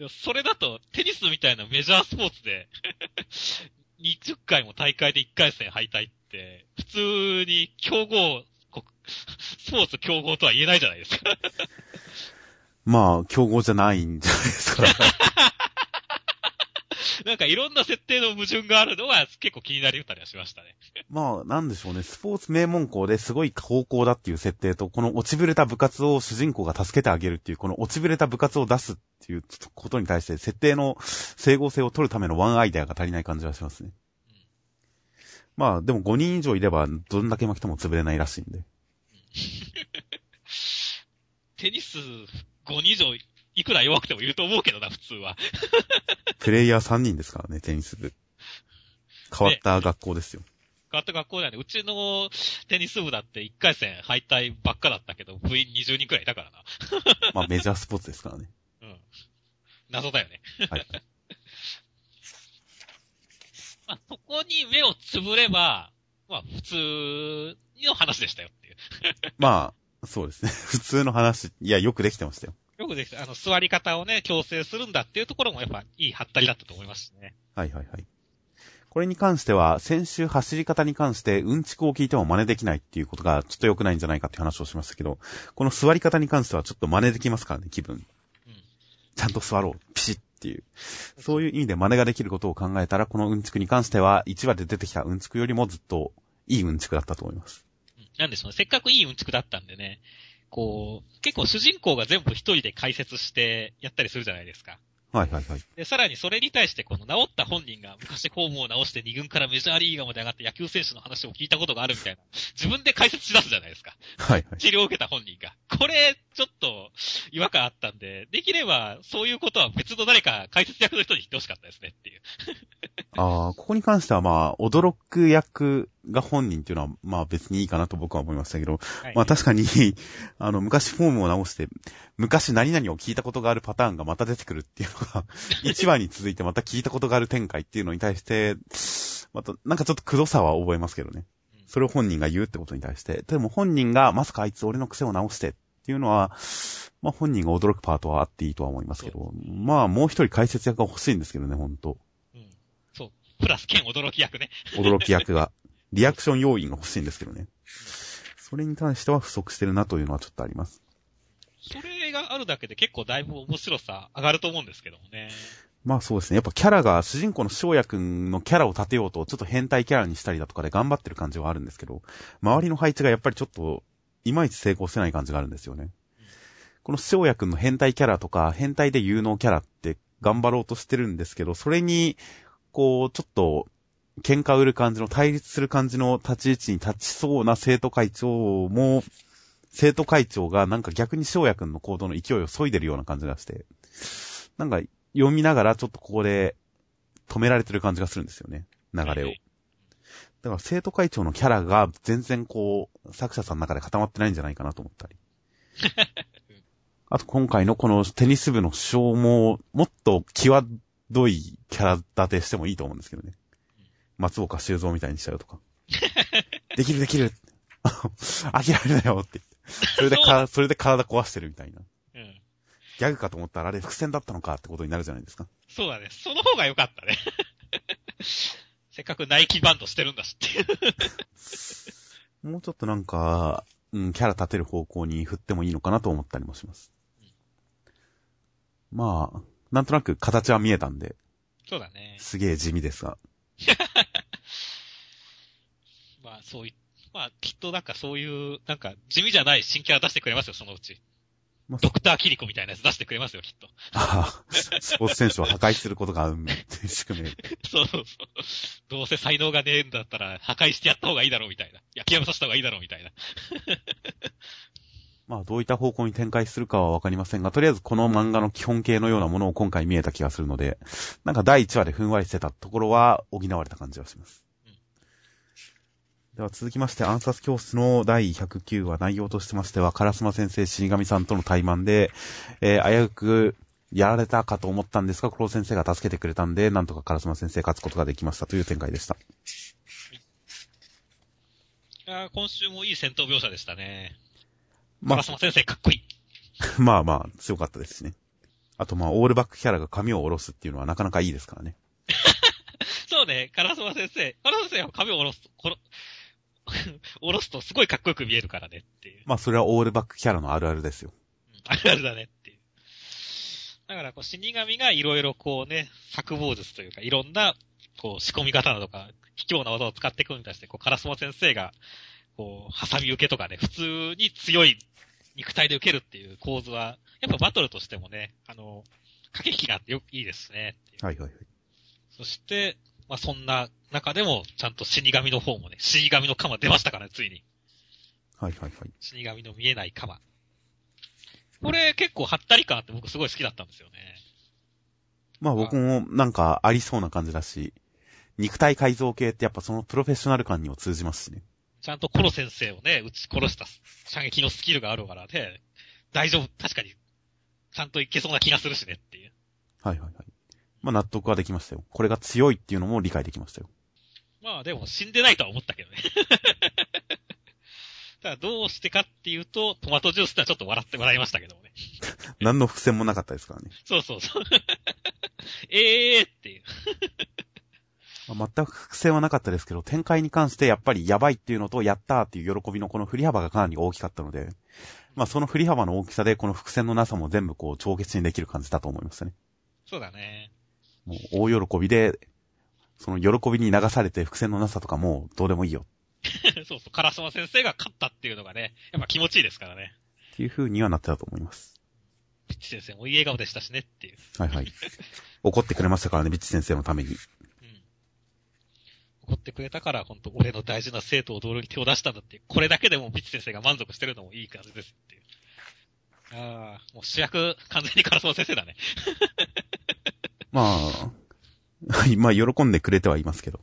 それだと、テニスみたいなメジャースポーツで、20回も大会で1回戦敗退って、普通に競合国、スポーツ競合とは言えないじゃないですか。まあ、競合じゃないんじゃないですか。なんかいろんな設定の矛盾があるのは結構気になりったりはしましたね。まあ、なんでしょうね。スポーツ名門校ですごい高校だっていう設定と、この落ちぶれた部活を主人公が助けてあげるっていう、この落ちぶれた部活を出すっていうことに対して、設定の整合性を取るためのワンアイデアが足りない感じはしますね。まあ、でも5人以上いれば、どんだけ負けても潰れないらしいんで。テニス5人以上いくら弱くてもいると思うけどな、普通は。プレイヤー3人ですからね、テニス部。変わった学校ですよ。変わった学校だよね。うちのテニス部だって1回戦敗退ばっかだったけど、部員20人くらいいたからな。まあ、メジャースポーツですからね。うん。謎だよね。はい。まあ、そこに目をつぶれば、まあ、普通の話でしたよっていう。まあ、そうですね。普通の話、いや、よくできてましたよ。よくできた。あの、座り方をね、強制するんだっていうところもやっぱいいハったりだったと思いますしね。はいはいはい。これに関しては、先週走り方に関して、うんちくを聞いても真似できないっていうことがちょっと良くないんじゃないかっていう話をしましたけど、この座り方に関してはちょっと真似できますからね、気分。うん。ちゃんと座ろう。ピシッっていう。そういう意味で真似ができることを考えたら、このうんちくに関しては、1話で出てきたうんちくよりもずっといいうんちくだったと思います。うんなんでしょうね。せっかくいいうんちくだったんでね、こう、結構主人公が全部一人で解説してやったりするじゃないですか。はいはいはい。で、さらにそれに対して、この治った本人が昔フォームを直して2軍からメジャーリーガーまで上がって野球選手の話を聞いたことがあるみたいな、自分で解説し出すじゃないですか。はいはい。治療を受けた本人が。これ、ちょっと違和感あったんで、できればそういうことは別の誰か解説役の人に言ってほしかったですねっていう。ああ、ここに関してはまあ、驚く役が本人っていうのは、まあ別にいいかなと僕は思いましたけど、はいまあ確かに、あの、昔フォームを直して、昔何々を聞いたことがあるパターンがまた出てくるっていうのが、1話に続いてまた聞いたことがある展開っていうのに対して、また、なんかちょっとくどさは覚えますけどね。それを本人が言うってことに対して。でも本人が、まさかあいつ俺の癖を直してっていうのは、まあ本人が驚くパートはあっていいとは思いますけど、まあもう一人解説役が欲しいんですけどね、本当うん。そう。プラス兼驚き役ね。驚き役が。リアクション要因が欲しいんですけどね。それに関しては不足してるなというのはちょっとあります。それがあるだけで結構だいぶ面白さ上がると思うんですけどもね。まあそうですね。やっぱキャラが、主人公の翔也くんのキャラを立てようと、ちょっと変態キャラにしたりだとかで頑張ってる感じはあるんですけど、周りの配置がやっぱりちょっと、いまいち成功してない感じがあるんですよね。この翔也くんの変態キャラとか、変態で有能キャラって頑張ろうとしてるんですけど、それに、こう、ちょっと、喧嘩売る感じの、対立する感じの立ち位置に立ちそうな生徒会長も、生徒会長がなんか逆に翔也くんの行動の勢いを削いでるような感じがして、なんか読みながらちょっとここで止められてる感じがするんですよね。流れを。だから生徒会長のキャラが全然こう、作者さんの中で固まってないんじゃないかなと思ったり。あと今回のこのテニス部の主将も、もっと際どいキャラ立てしてもいいと思うんですけどね。松岡修造みたいにしちゃうとか。できるできる諦めるなよって言って。それでか、それで体壊してるみたいな。うん。ギャグかと思ったらあれ伏線だったのかってことになるじゃないですか。そうだね。その方が良かったね。せっかくナイキバンドしてるんだしっていう。もうちょっとなんか、うん、キャラ立てる方向に振ってもいいのかなと思ったりもします。まあ、なんとなく形は見えたんで、そうだね。すげえ地味ですが。まあ、そうい、まあ、きっとなんかそういう、なんか地味じゃない新キャラ出してくれますよ、そのうち。まあドクターキリコみたいなやつ出してくれますよ、きっと。ああ、スポーツ選手を破壊することが運命っていう宿命。そ うそうそう。どうせ才能がねえんだったら破壊してやった方がいいだろうみたいな。焼き山させた方がいいだろうみたいな。まあ、どういった方向に展開するかはわかりませんが、とりあえずこの漫画の基本形のようなものを今回見えた気がするので、なんか第1話でふんわりしてたところは補われた感じはします。うんでは続きまして、暗殺教室の第109話内容としてましては、烏丸先生、死神さんとの対マンで、えー、危うくやられたかと思ったんですが、黒先生が助けてくれたんで、なんとか烏丸先生勝つことができましたという展開でした。いやー今週もいい戦闘描写でしたね。ままあ、先生かっこいい。まあまあ、強かったですしね。あとまあ、オールバックキャラが髪を下ろすっていうのはなかなかいいですからね。そうね、カラスマ先生。カラスマ先生は髪を下ろす、ころ、下ろすとすごいかっこよく見えるからねっていう。まあ、それはオールバックキャラのあるあるですよ。うんあるあるだねっていう。だから、こう、死神がいろいろこうね、作望術というか、いろんな、こう、仕込み方とか、卑怯な技を使っていくに対して、こう、カラスマ先生が、こう、ハサミ受けとかね、普通に強い肉体で受けるっていう構図は、やっぱバトルとしてもね、あの、駆け引きがあってよくいいですね。はいはいはい。そして、まあ、そんな中でも、ちゃんと死神の方もね、死神の鎌出ましたからね、ついに。はいはいはい。死神の見えない鎌。これ結構ハったり感あって僕すごい好きだったんですよね。まあ僕もなんかありそうな感じだし、肉体改造系ってやっぱそのプロフェッショナル感にも通じますしね。ちゃんとコロ先生をね、撃ち殺した射撃のスキルがあるからね、大丈夫、確かに、ちゃんといけそうな気がするしねっていう。はいはいはい。まあ納得はできましたよ。これが強いっていうのも理解できましたよ。まあでも死んでないとは思ったけどね。ただどうしてかっていうと、トマトジュースってのはちょっと笑って笑いましたけどもね。何の伏線もなかったですからね。そうそうそう。え えーっていう。まあ、全く伏線はなかったですけど、展開に関してやっぱりやばいっていうのと、やったーっていう喜びのこの振り幅がかなり大きかったので、まあその振り幅の大きさでこの伏線のなさも全部こう超決にできる感じだと思いましたね。そうだね。もう大喜びで、その喜びに流されて伏線のなさとかもうどうでもいいよ そうそう、カラスマ先生が勝ったっていうのがね、やっぱ気持ちいいですからね。っていう風にはなってたと思います。ピッチ先生もいい笑顔でしたしねっていう。はいはい。怒ってくれましたからね、ビッチ先生のために。うん。怒ってくれたから、本当俺の大事な生徒を道路に手を出したんだっていう。これだけでもピッチ先生が満足してるのもいい感じですっていう。ああ、もう主役、完全にカラスマ先生だね。まあ、まあ、喜んでくれてはいますけど。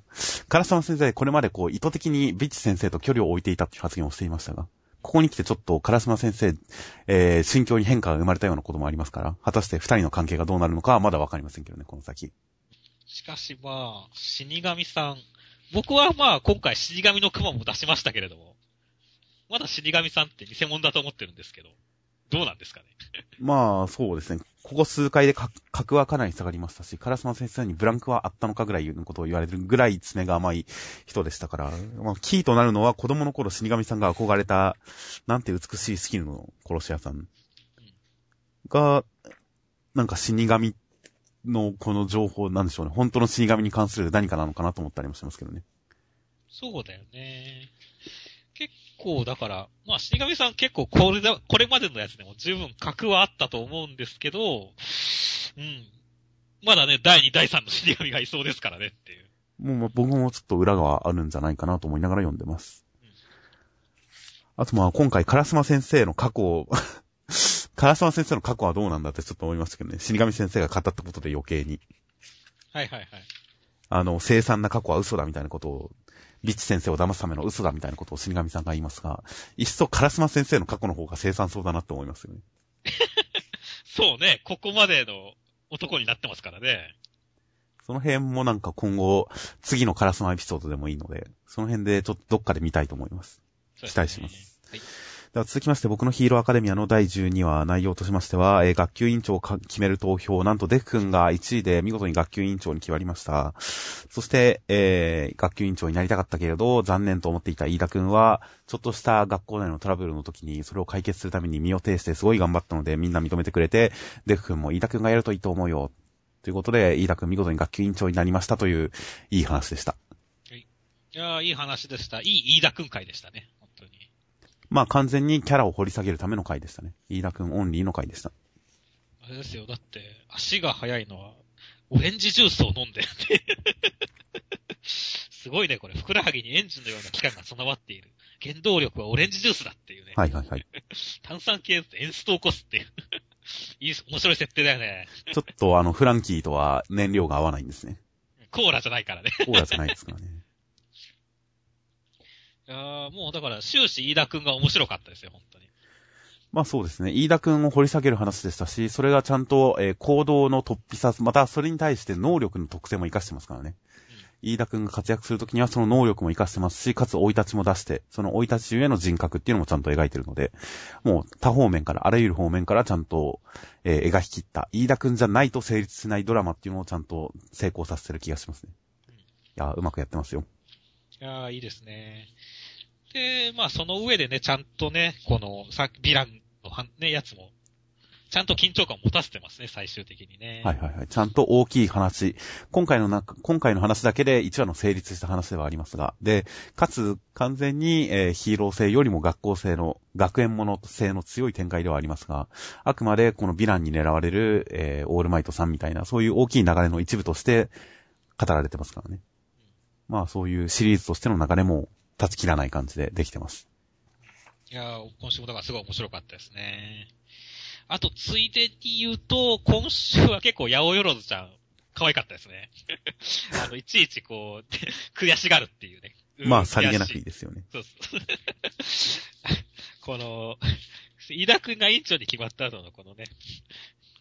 カラスマ先生、これまでこう、意図的にビッチ先生と距離を置いていたっていう発言をしていましたが、ここに来てちょっとカラスマ先生、えー、心境に変化が生まれたようなこともありますから、果たして二人の関係がどうなるのかはまだわかりませんけどね、この先。しかしまあ、死神さん。僕はまあ、今回死神の雲も出しましたけれども、まだ死神さんって偽物だと思ってるんですけど、どうなんですかね。まあ、そうですね。ここ数回で格はかなり下がりましたし、カラスマ先生にブランクはあったのかぐらいのことを言われるぐらい爪が甘い人でしたから、まあ、キーとなるのは子供の頃死神さんが憧れた、なんて美しいスキルの殺し屋さんが、なんか死神のこの情報なんでしょうね。本当の死神に関する何かなのかなと思ったりもしますけどね。そうだよね。結構、だから、まあ、死神さん結構これだ、これまでのやつでも十分格はあったと思うんですけど、うん。まだね、第2、第3の死神がいそうですからねっていう。もうまあ僕もちょっと裏があるんじゃないかなと思いながら読んでます。あとまあ今回カラスマ先生の過去を、カラスマ先生の過去はどうなんだってちょっと思いましたけどね。死神先生が語ったことで余計に。はいはいはい。あの、凄惨な過去は嘘だみたいなことを、ビッチ先生を騙すための嘘だみたいなことを死神さんが言いますが、いっそカラスマ先生の過去の方が凄惨そうだなって思いますよね。そうね、ここまでの男になってますからね。その辺もなんか今後、次のカラスマエピソードでもいいので、その辺でちょっとどっかで見たいと思います。すね期待します。はい。では続きまして僕のヒーローアカデミアの第12話内容としましては、えー学級委員長を決める投票、なんとデク君が1位で見事に学級委員長に決まりました。そして、えー学級委員長になりたかったけれど、残念と思っていた飯田君は、ちょっとした学校内のトラブルの時にそれを解決するために身を挺してすごい頑張ったので、みんな認めてくれて、デク君も飯田君がやるといいと思うよ。ということで、飯田君見事に学級委員長になりましたという、いい話でした。いやーいい話でした。いい飯田くん会でしたね。まあ完全にキャラを掘り下げるための回でしたね。飯田君オンリーの回でした。あれですよ。だって、足が速いのは、オレンジジュースを飲んでるって。すごいね、これ。ふくらはぎにエンジンのような器官が備わっている。原動力はオレンジジュースだっていうね。はいはいはい。炭酸系ってエンストを起こすっていう。いい、面白い設定だよね。ちょっとあの、フランキーとは燃料が合わないんですね。コーラじゃないからね。コーラじゃないですからね。いやーもうだから終始飯田くんが面白かったですよ、本当に。まあそうですね。飯田くんを掘り下げる話でしたし、それがちゃんと、えー行動の突飛さ、またそれに対して能力の特性も活かしてますからね。飯田くんが活躍するときにはその能力も活かしてますし、かつ生い立ちも出して、その生い立ちゆえの人格っていうのもちゃんと描いてるので、もう多方面から、あらゆる方面からちゃんと、えー描き切った、飯田くんじゃないと成立しないドラマっていうのをちゃんと成功させてる気がしますね。いやー、うまくやってますよ。いやーいいですね。で、まあその上でね、ちゃんとね、この、さヴィランのはんね、やつも、ちゃんと緊張感を持たせてますね、最終的にね。はいはいはい。ちゃんと大きい話。今回の中、今回の話だけで1話の成立した話ではありますが、で、かつ完全に、えーヒーロー性よりも学校性の、学園もの性の強い展開ではありますが、あくまでこのヴィランに狙われる、えーオールマイトさんみたいな、そういう大きい流れの一部として語られてますからね。まあそういうシリーズとしての流れも断ち切らない感じでできてます。いやー今週もだからすごい面白かったですね。あと、ついでに言うと、今週は結構、八百万ちゃん、可愛かったですね。あの、いちいちこう、悔しがるっていうね。まあ、うんさりげなくいいですよね。そうそう。この、飯田くんが委員長に決まった後のこのね、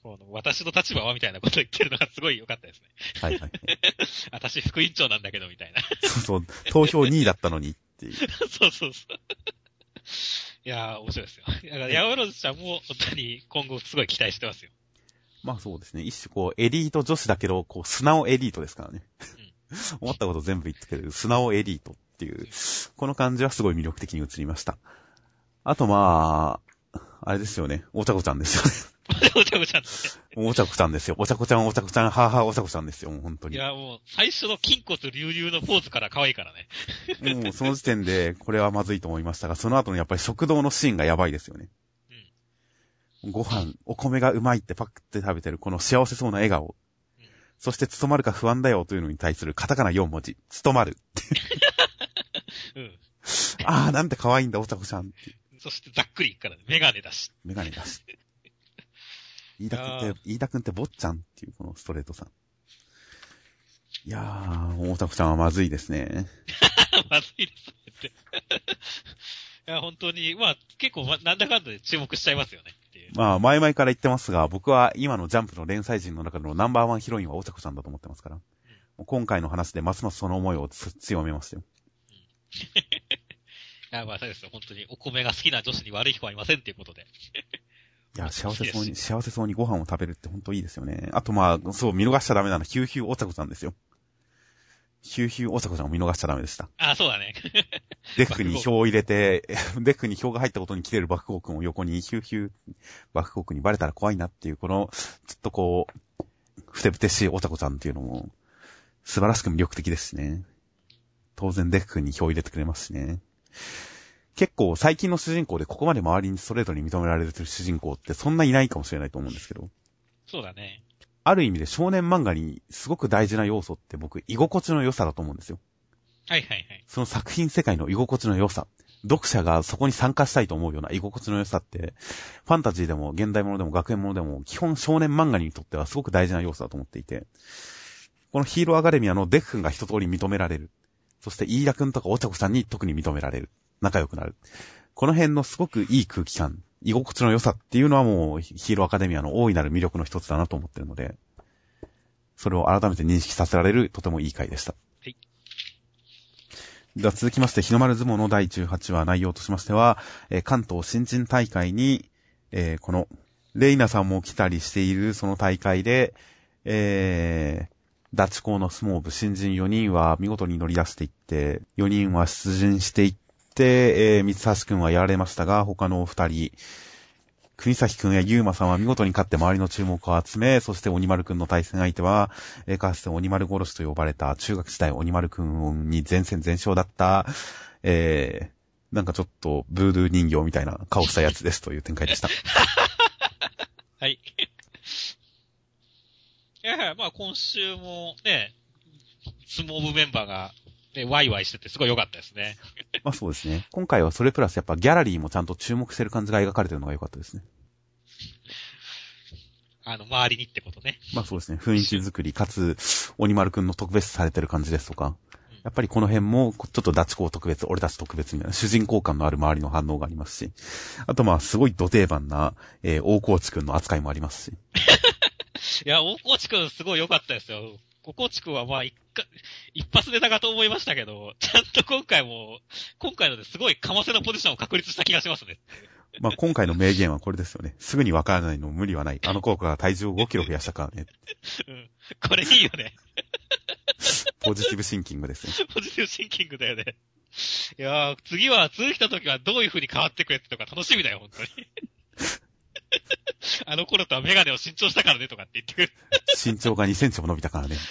この私の立場はみたいなこと言ってるのがすごい良かったですね。はいはい。私副委員長なんだけどみたいな。そうそう、投票2位だったのにっていう。そうそうそう。いやー、面白いですよ。だから、ヤオロズちゃんも本当に今後すごい期待してますよ。まあそうですね。一種こう、エリート女子だけど、こう、素直エリートですからね。思ったこと全部言ってくれる、素直エリートっていう、この感じはすごい魅力的に映りました。あとまあ、あれですよね。お茶子ちゃんですよね。おちゃこちゃんね。お茶子ちゃんですよ。お茶子ちゃん、お茶子ちゃん、はぁはぁお茶子ちゃんですよ。もう本当に。いや、もう、最初の筋骨隆々のポーズから可愛いからね。もうその時点で、これはまずいと思いましたが、その後のやっぱり食堂のシーンがやばいですよね。ご飯、お米がうまいってパックって食べてる、この幸せそうな笑顔。うんそして、務まるか不安だよというのに対するカタカナ4文字。務まる。うん。ああ、なんて可愛いんだ、お茶子ちゃんって。そしてざっくりいくからね、メガネだし。メガネだし。飯田くんあって、飯田くんって坊ちゃんっていうこのストレートさん。いやー、お茶子ちゃんはまずいですね。まずいですねって。いや、本当に、まあ、結構、ま、なんだかんだで注目しちゃいますよねっていう。まあ、前々から言ってますが、僕は今のジャンプの連載陣の中でのナンバーワンヒロインはお茶子ちゃんだと思ってますから。もう今回の話でますますその思いをつ強めましたよ。いや、まあ、そうですよ。本当に、お米が好きな女子に悪い子はいませんっていうことで。いや、幸せそうに、幸せそうにご飯を食べるって本当いいですよね。あとまあ、そう、見逃しちゃダメなのは、ヒューヒューお茶子ちゃんですよ。ヒューヒューお茶子ちゃんを見逃しちゃダメでした。あ、そうだね。デックに票を入れて、デックに票が入ったことに来てる爆豪君を横にヒューヒュー爆豪君にバレたら怖いなっていう、この、ちょっとこう、ふてぶてしいお茶子ちゃんっていうのも、素晴らしく魅力的ですしね。当然デック君に票を入れてくれますしね。結構最近の主人公でここまで周りにストレートに認められてる主人公ってそんないないかもしれないと思うんですけど。そうだね。ある意味で少年漫画にすごく大事な要素って僕、居心地の良さだと思うんですよ。はいはいはい。その作品世界の居心地の良さ。読者がそこに参加したいと思うような居心地の良さって、ファンタジーでも現代ものでも学園ものでも、基本少年漫画にとってはすごく大事な要素だと思っていて、このヒーローアカデミアのデフ君が一通り認められる。そして飯田君とかお茶子さんに特に認められる。仲良くなる。この辺のすごくいい空気感、居心地の良さっていうのはもうヒーローアカデミアの大いなる魅力の一つだなと思ってるので、それを改めて認識させられるとてもいい回でした。はい。では続きまして、日の丸相撲の第18話内容としましては、えー、関東新人大会に、えー、この、レイナさんも来たりしているその大会で、えー、ダチ校の相撲部新人4人は見事に乗り出していって、4人は出陣していって、えー、三橋くんはやられましたが、他の2人、国崎くんやゆうまさんは見事に勝って周りの注目を集め、そして鬼丸くんの対戦相手は、えー、かつて鬼丸殺しと呼ばれた中学時代鬼丸くんに全戦全勝だった、えー、なんかちょっとブードゥー人形みたいな顔したやつですという展開でした。はい。いや、まあ今週もね、相撲部メンバーがね、ワイワイしててすごい良かったですね。まあそうですね。今回はそれプラスやっぱギャラリーもちゃんと注目してる感じが描かれてるのが良かったですね。あの、周りにってことね。まあそうですね。雰囲気作り、かつ、鬼丸くんの特別されてる感じですとか。やっぱりこの辺も、ちょっとダチ公特別、俺たち特別みたいな、主人公感のある周りの反応がありますし。あとまあ、すごい土定番な、えー、大河内くんの扱いもありますし。いや、大河内くんすごい良かったですよ。大河内くんはまあ、一か、一発ネタかと思いましたけど、ちゃんと今回も、今回のですごいかませのポジションを確立した気がしますね。まあ今回の名言はこれですよね。すぐにわからないの無理はない。あの効果が体重を5キロ増やしたからね。うん。これいいよね。ポジティブシンキングですね。ポジティブシンキングだよね。いやー、次は、次来た時はどういう風に変わってくれってとか楽しみだよ、本当に。あの頃とはメガネを新調したからねとかって言ってくる。身長が2センチも伸びたからね。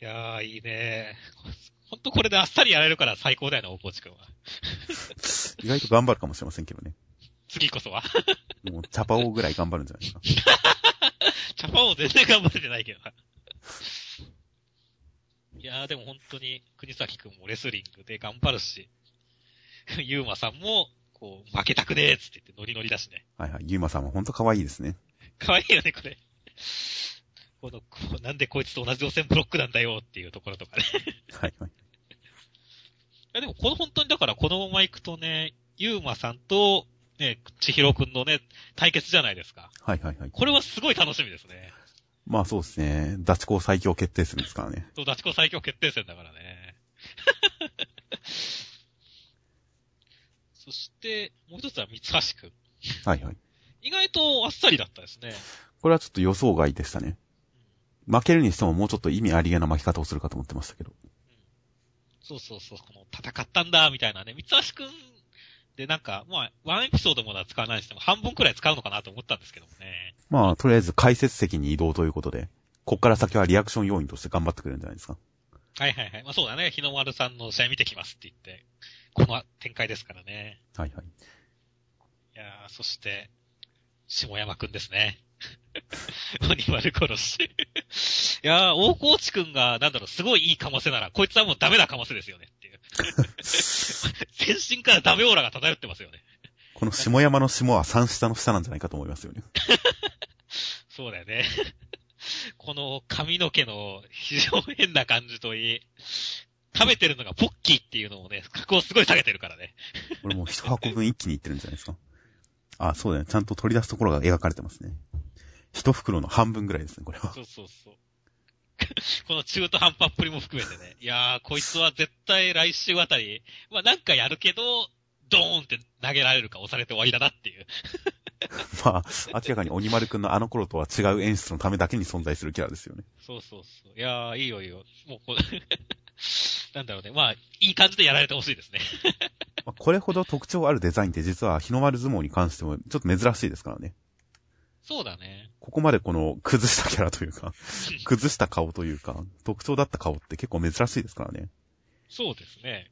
いやー、いいねほんとこれであっさりやれるから最高だよな、大河内くんは。意外と頑張るかもしれませんけどね。次こそは。もう、チャパオぐらい頑張るんじゃないですか。チャパオ全然頑張れてないけどな。いやーでも本当に、国崎くんもレスリングで頑張るし、ゆうまさんも、こう、負けたくねえっつって言ってノリノリだしね。はいはい。ゆうまさんは本当可愛いですね。可愛いよね、これ。この、こうなんでこいつと同じ路線ブロックなんだよっていうところとかね。はいはい。いやでも、この本当にだからこのまま行くとね、ゆうまさんと、ね、ちひろくんのね、対決じゃないですか。はいはいはい。これはすごい楽しみですね。まあそうですね。ダチコ最強決定戦ですからね。そう、ダチコ最強決定戦だからね。そして、もう一つは三橋くん。はいはい。意外とあっさりだったですね。これはちょっと予想外でしたね。負けるにしてももうちょっと意味ありげな負け方をするかと思ってましたけど。うん、そうそうそう、この戦ったんだ、みたいなね。三橋くんでなんか、まあ、ワンエピソードもは使わないにしても半分くらい使うのかなと思ったんですけどもね。まあ、とりあえず解説席に移動ということで、こっから先はリアクション要員として頑張ってくれるんじゃないですか。はいはいはい。まあそうだね。日の丸さんの試合見てきますって言って、この展開ですからね。はいはい。いやー、そして、下山くんですね。鬼丸殺し。いやー、大河内くんが、なんだろう、すごいいいかませなら、こいつはもうダメなかませですよねっていう。全身からダメオーラが漂ってますよね。この下山の下は三下の下なんじゃないかと思いますよね。そうだよね。この髪の毛の非常に変な感じといい、食べてるのがポッキーっていうのもね、格をすごい下げてるからね。これもう一箱分一気にいってるんじゃないですか。あ、そうだよね。ちゃんと取り出すところが描かれてますね。一袋の半分ぐらいですね、これは。そうそうそう。この中途半端っぷりも含めてね。いやー、こいつは絶対来週あたり、まあなんかやるけど、ドーンって投げられるか押されて終わりだなっていう。まあ、明らかに鬼丸くんのあの頃とは違う演出のためだけに存在するキャラですよね。そうそうそう。いやー、いいよいいよ。もうこ なんだろうね。まあ、いい感じでやられてほしいですね。まあこれほど特徴あるデザインって実は日の丸相撲に関してもちょっと珍しいですからね。そうだね。ここまでこの崩したキャラというか、崩した顔というか、特徴だった顔って結構珍しいですからね。そうですね。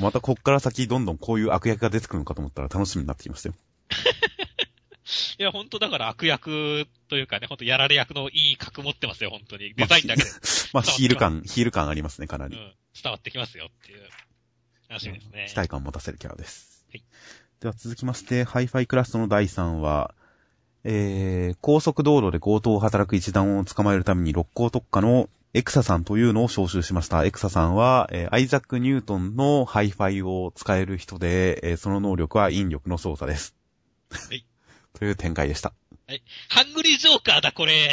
またこっから先どんどんこういう悪役が出てくるのかと思ったら楽しみになってきましたよ。いや、ほんとだから悪役というかね、ほんとやられ役のいい格持ってますよ、本当に。デザインだけで。まあ、ヒール感、ヒール感ありますね、かなり。うん。伝わってきますよっていう。楽しみですね。期待感を持たせるキャラです。はい。では続きまして、ハイファイクラスタの第3話、えー、高速道路で強盗を働く一団を捕まえるために六甲特化のエクサさんというのを招集しました。エクサさんは、えー、アイザック・ニュートンのハイファイを使える人で、えー、その能力は引力の操作です。はい。という展開でした。はい。ハングリージョーカーだ、これ。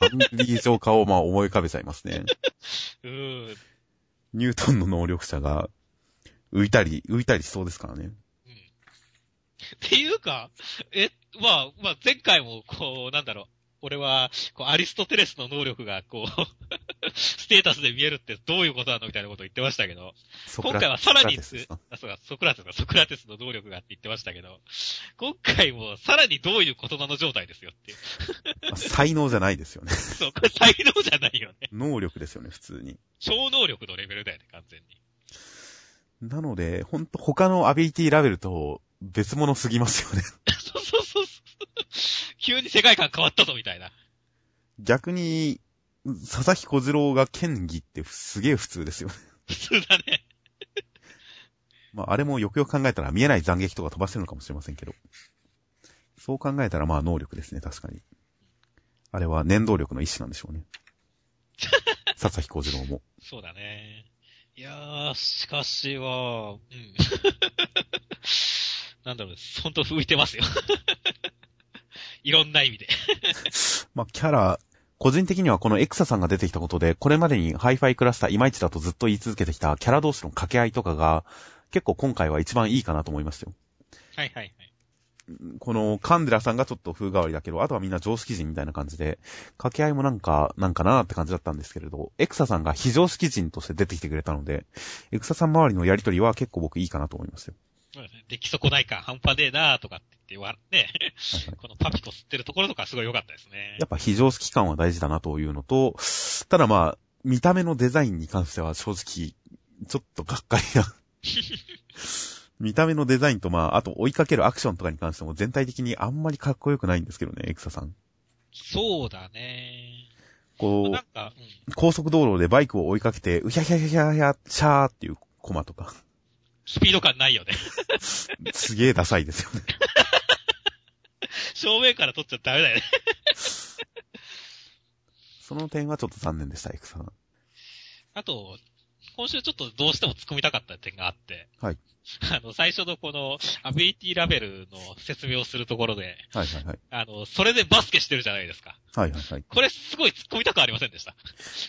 ハングリージョーカーをまあ思い浮かべちゃいますね。うん。ニュートンの能力者が浮いたり、浮いたりしそうですからね。うん。っていうか、え、まあ、まあ、前回も、こう、なんだろう。俺は、こう、アリストテレスの能力が、こう、ステータスで見えるってどういうことなのみたいなことを言ってましたけど、ソ今回はさらに、ソクラテスですかあ、そうか、ソクラテスか、ソクラテスの能力がって言ってましたけど、今回もさらにどういうことなの状態ですよっていう。まあ才能じゃないですよね。そう、これ才能じゃないよね。能力ですよね、普通に。超能力のレベルだよね、完全に。なので、ほんと他のアビリティラベルと別物すぎますよね。そうそうそうそう。急に世界観変わったぞ、みたいな。逆に、佐々木小次郎が剣技ってすげえ普通ですよね。普通だね。まあ、あれもよくよく考えたら見えない斬撃とか飛ばしてるのかもしれませんけど。そう考えたらまあ能力ですね、確かに。あれは念動力の一種なんでしょうね。佐々木小次郎も。そうだね。いやー、しかしは、うん。なんだろう、ほんと浮いてますよ。いろんな意味で。まあ、キャラ、個人的にはこのエクサさんが出てきたことで、これまでにハイファイクラスタいまいちだとずっと言い続けてきたキャラ同士の掛け合いとかが、結構今回は一番いいかなと思いましたよ。はいはいはい。このカンデラさんがちょっと風変わりだけど、あとはみんな常識人みたいな感じで、掛け合いもなんか、なんかなーって感じだったんですけれど、エクサさんが非常識人として出てきてくれたので、エクサさん周りのやりとりは結構僕いいかなと思いますよ。そうですね。出来損ない感半端ねえなーとかって言って言われ、ね。はいはいこのパピコ吸ってるところとかすごい良かったですねや。っぱ非常識感は大事だなというのと、ただまあ、見た目のデザインに関しては正直、ちょっとがっかりな。見た目のデザインとまあ、あと追いかけるアクションとかに関しても全体的にあんまりかっこよくないんですけどね、エクサさん。そうだね。こう、なんか、うん。高速道路でバイクを追いかけて、うひゃひゃひゃひゃひゃ、シャーっていうコマとか、スピード感ないよね。すげえダサいですよね。正面から撮っちゃダメだよね。その点はちょっと残念でした、エクサさん。あと、今週ちょっとどうしても突っ込みたかった点があって。はい。あの、最初のこの、アビリティラベルの説明をするところで、はいはいはい。あの、それでバスケしてるじゃないですか。はいはいはい。これすごい突っ込みたくありませんでした。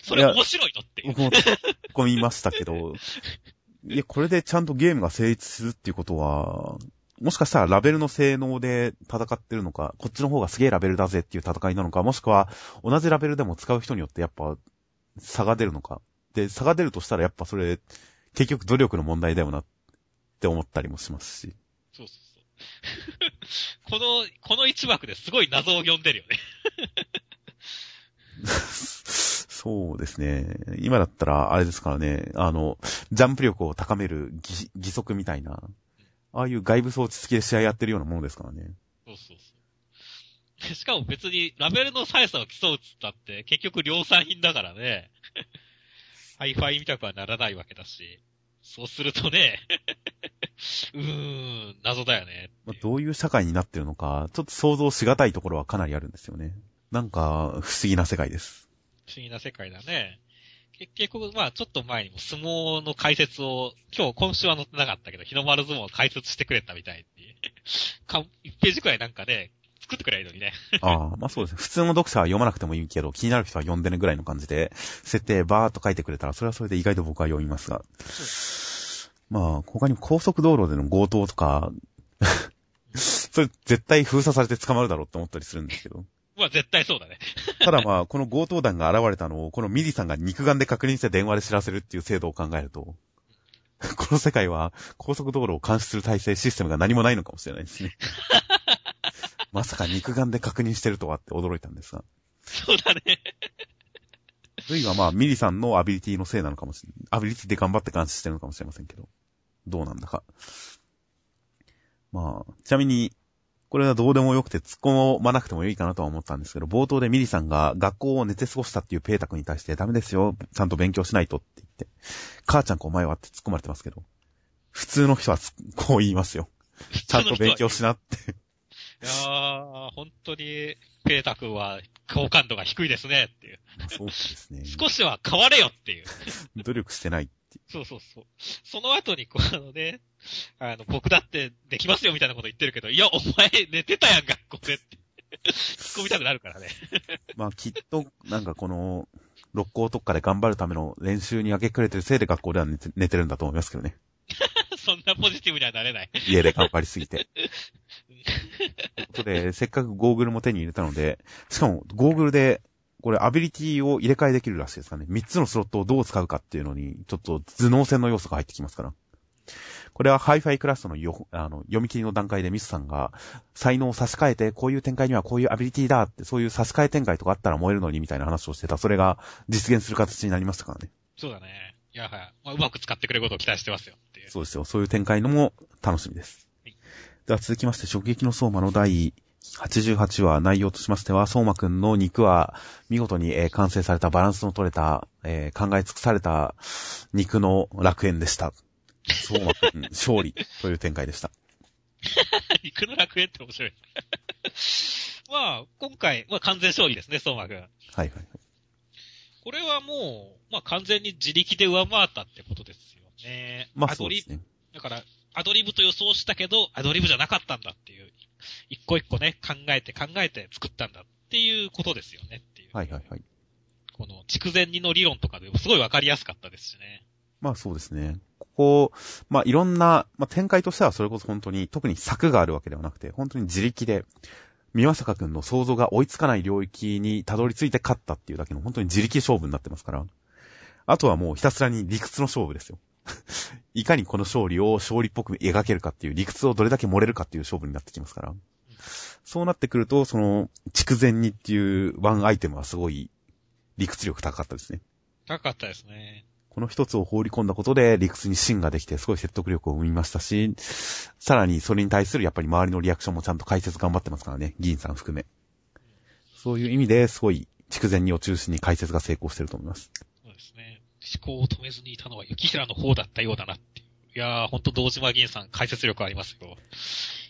それ面白いのっていう。僕も突っ込みましたけど、いや、これでちゃんとゲームが成立するっていうことは、もしかしたらラベルの性能で戦ってるのか、こっちの方がすげえラベルだぜっていう戦いなのか、もしくは同じラベルでも使う人によってやっぱ差が出るのか。で、差が出るとしたらやっぱそれ、結局努力の問題だよなって思ったりもしますし。そうそうそう。この、この一幕ですごい謎を呼んでるよね。そうですね。今だったら、あれですからね、あの、ジャンプ力を高める義義足みたいな、ああいう外部装置付きで試合やってるようなものですからね。そうそうそう。しかも別にラベルの速さを競うっつったって結局量産品だからね。ハイファイみたくはならないわけだし。そうするとね、うーん、謎だよね。まあどういう社会になってるのか、ちょっと想像しがたいところはかなりあるんですよね。なんか、不思議な世界です。不思議な世界だね。結局、まあちょっと前にも相撲の解説を、今日、今週は載ってなかったけど、日の丸相撲を解説してくれたみたいに。か1ページくらいなんかね、作ってくればいいのにね。ああ、まあそうですね。普通の読者は読まなくてもいいけど、気になる人は読んでねぐらいの感じで、設定バーっと書いてくれたら、それはそれで意外と僕は読みますが。まあ、他にも高速道路での強盗とか、それ絶対封鎖されて捕まるだろうって思ったりするんですけど。まあ絶対そうだね。ただまあ、この強盗団が現れたのを、このミリさんが肉眼で確認して電話で知らせるっていう制度を考えると、この世界は高速道路を監視する体制、システムが何もないのかもしれないですね。まさか肉眼で確認してるとはって驚いたんですが。そうだね。あるいはまあ、ミリさんのアビリティのせいなのかもしれない。アビリティで頑張って監視してるのかもしれませんけど。どうなんだか。まあ、ちなみに、これはどうでもよくて突っ込まなくてもいいかなとは思ったんですけど、冒頭でミリさんが学校を寝て過ごしたっていうペータ君に対してダメですよ、ちゃんと勉強しないとって言って、母ちゃんかお前はって突っ込まれてますけど、普通の人はつこう言いますよ。ちゃんと勉強しなって。いやー、本当に、ペータ君は好感度が低いですねっていう。まあそうですね。少しは変われよっていう。努力してないっていう。そうそうそう。その後に、こう、あのね、あの、僕だってできますよみたいなこと言ってるけど、いや、お前寝てたやん、学校でって。突っ込みたくなるからね。まあきっと、なんかこの、六甲特化で頑張るための練習に明け暮れてるせいで学校では寝て寝てるんだと思いますけどね。そんなポジティブにはなれない。家で頑張りすぎて。ことで、せっかくゴーグルも手に入れたので、しかもゴーグルで、これアビリティを入れ替えできるらしいですかね。3つのスロットをどう使うかっていうのに、ちょっと頭脳戦の要素が入ってきますから。これはハイファイクラスタのよあの読み切りの段階でミスさんが、才能を差し替えて、こういう展開にはこういうアビリティだって、そういう差し替え展開とかあったら燃えるのにみたいな話をしてた。それが実現する形になりましたからね。そうだね。いや、はい。まあ、うまく使ってくれることを期待してますよっていう。そうですよ。そういう展開のも楽しみです。はいでは続きまして、直撃の相馬の第88話内容としましては、相馬くんの肉は見事に、えー完成されたバランスの取れた、えー考え尽くされた肉の楽園でした。相馬くん勝利という展開でした。肉の楽園って面白い。まあ、今回、まあ完全勝利ですね、相馬くん。はいはいはい。これはもう、まあ完全に自力で上回ったってことですよね。まあそうですね。だから、アドリブと予想したけど、アドリブじゃなかったんだっていう、一個一個ね、考えて考えて作ったんだっていうことですよねっていう。はいはいはい。この、筑前煮の理論とかでもすごいわかりやすかったですしね。まあそうですね。ここ、まあいろんな、まあ展開としてはそれこそ本当に特に策があるわけではなくて、本当に自力で、宮坂くんの想像が追いつかない領域にたどり着いて勝ったっていうだけの本当に自力勝負になってますから。あとはもうひたすらに理屈の勝負ですよ。いかにこの勝利を勝利っぽく描けるかっていう理屈をどれだけ盛れるかっていう勝負になってきますから。そうなってくると、その、筑前煮っていうワンアイテムはすごい理屈力高かったですね。高かったですね。この一つを放り込んだことで理屈に芯ができてすごい説得力を生みましたし、さらにそれに対するやっぱり周りのリアクションもちゃんと解説頑張ってますからね、議員さん含め。そういう意味ですごい筑前煮を中心に解説が成功してると思います。そうですね。思考を止めずにいたのは雪平の方だったようだなっていう。いやー、ほんと堂島議員さん解説力ありますよ。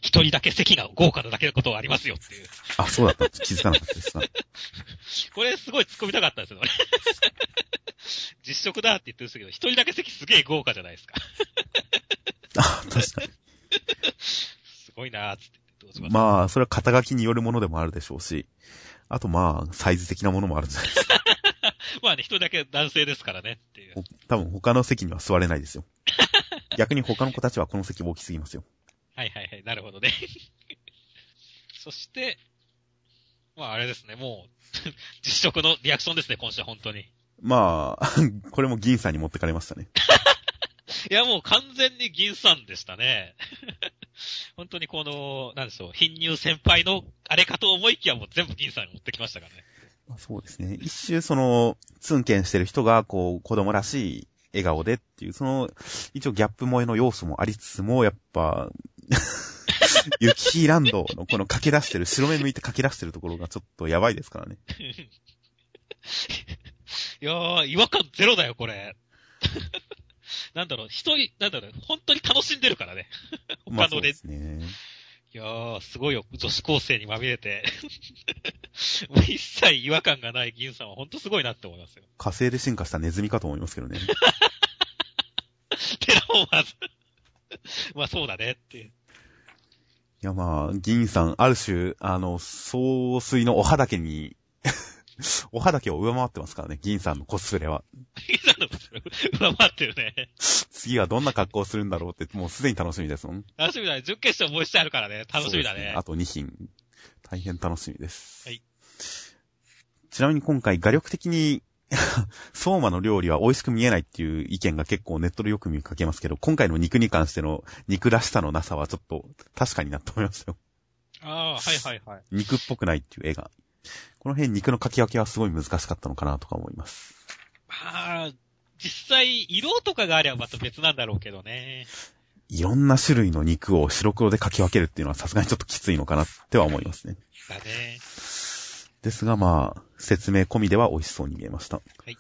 一人だけ席が豪華なだけのことはありますよっていう。あ、そうだった。気づかなかったですが。これすごい突っ込みたかったんですよ、俺。実食だって言ってるんですけど、一人だけ席すげえ豪華じゃないですか。あ、確かに。すごいなーっつって。まあ、それは肩書きによるものでもあるでしょうし、あとまあ、サイズ的なものもあるんじゃないですか。まあね、一人だけ男性ですからねっていう。ほ多分他の席には座れないですよ。逆に他の子たちはこの席大きすぎますよ。はいはいはい、なるほどね。そして、まああれですね、もう、実食のリアクションですね、今週は本当に。まあ、これも銀さんに持ってかれましたね。いや、もう完全に銀さんでしたね。本当にこの、なんでしょう、貧乳先輩のあれかと思いきやもう全部銀さんに持ってきましたからね。まあそうですね。一周その、ツンケンしてる人が、こう、子供らしい笑顔でっていう、その、一応ギャップ萌えの要素もありつつも、やっぱ、ユキヒランドのこの駆け出してる、白目向いて駆け出してるところがちょっとやばいですからね。いやー、違和感ゼロだよ、これ。なんだろう、一人、なんだろう、本当に楽しんでるからね。まあそう他のレですね。いやー、すごいよ。女子高生にまみれて。もう一切違和感がない銀さんは本当すごいなって思いますよ。火星で進化したネズミかと思いますけどね。テラフォーマーズ。まあそうだねっていう。いやまあ、銀さん、ある種、あの、総水のお畑に、お畑を上回ってますからね、銀さんのコスプレは。銀さんの上回ってるね。次はどんな格好をするんだろうって、もうすでに楽しみですもん。楽しみだね。準決勝もう一試合あるからね。楽しみだねそうです。あと2品。大変楽しみです。はい。ちなみに今回、画力的に、相馬の料理は美味しく見えないっていう意見が結構ネットでよく見かけますけど、今回の肉に関しての肉らしさのなさはちょっと確かになって思いましたよ。ああ、はいはいはい。肉っぽくないっていう絵が。この辺肉の描き分けはすごい難しかったのかなとか思います。まあ、実際、色とかがあればまた別なんだろうけどね。いろんな種類の肉を白黒で描き分けるっていうのはさすがにちょっときついのかなっては思いますね。だね。ですがまあ、説明込みでは美味しそうに見えました。はい。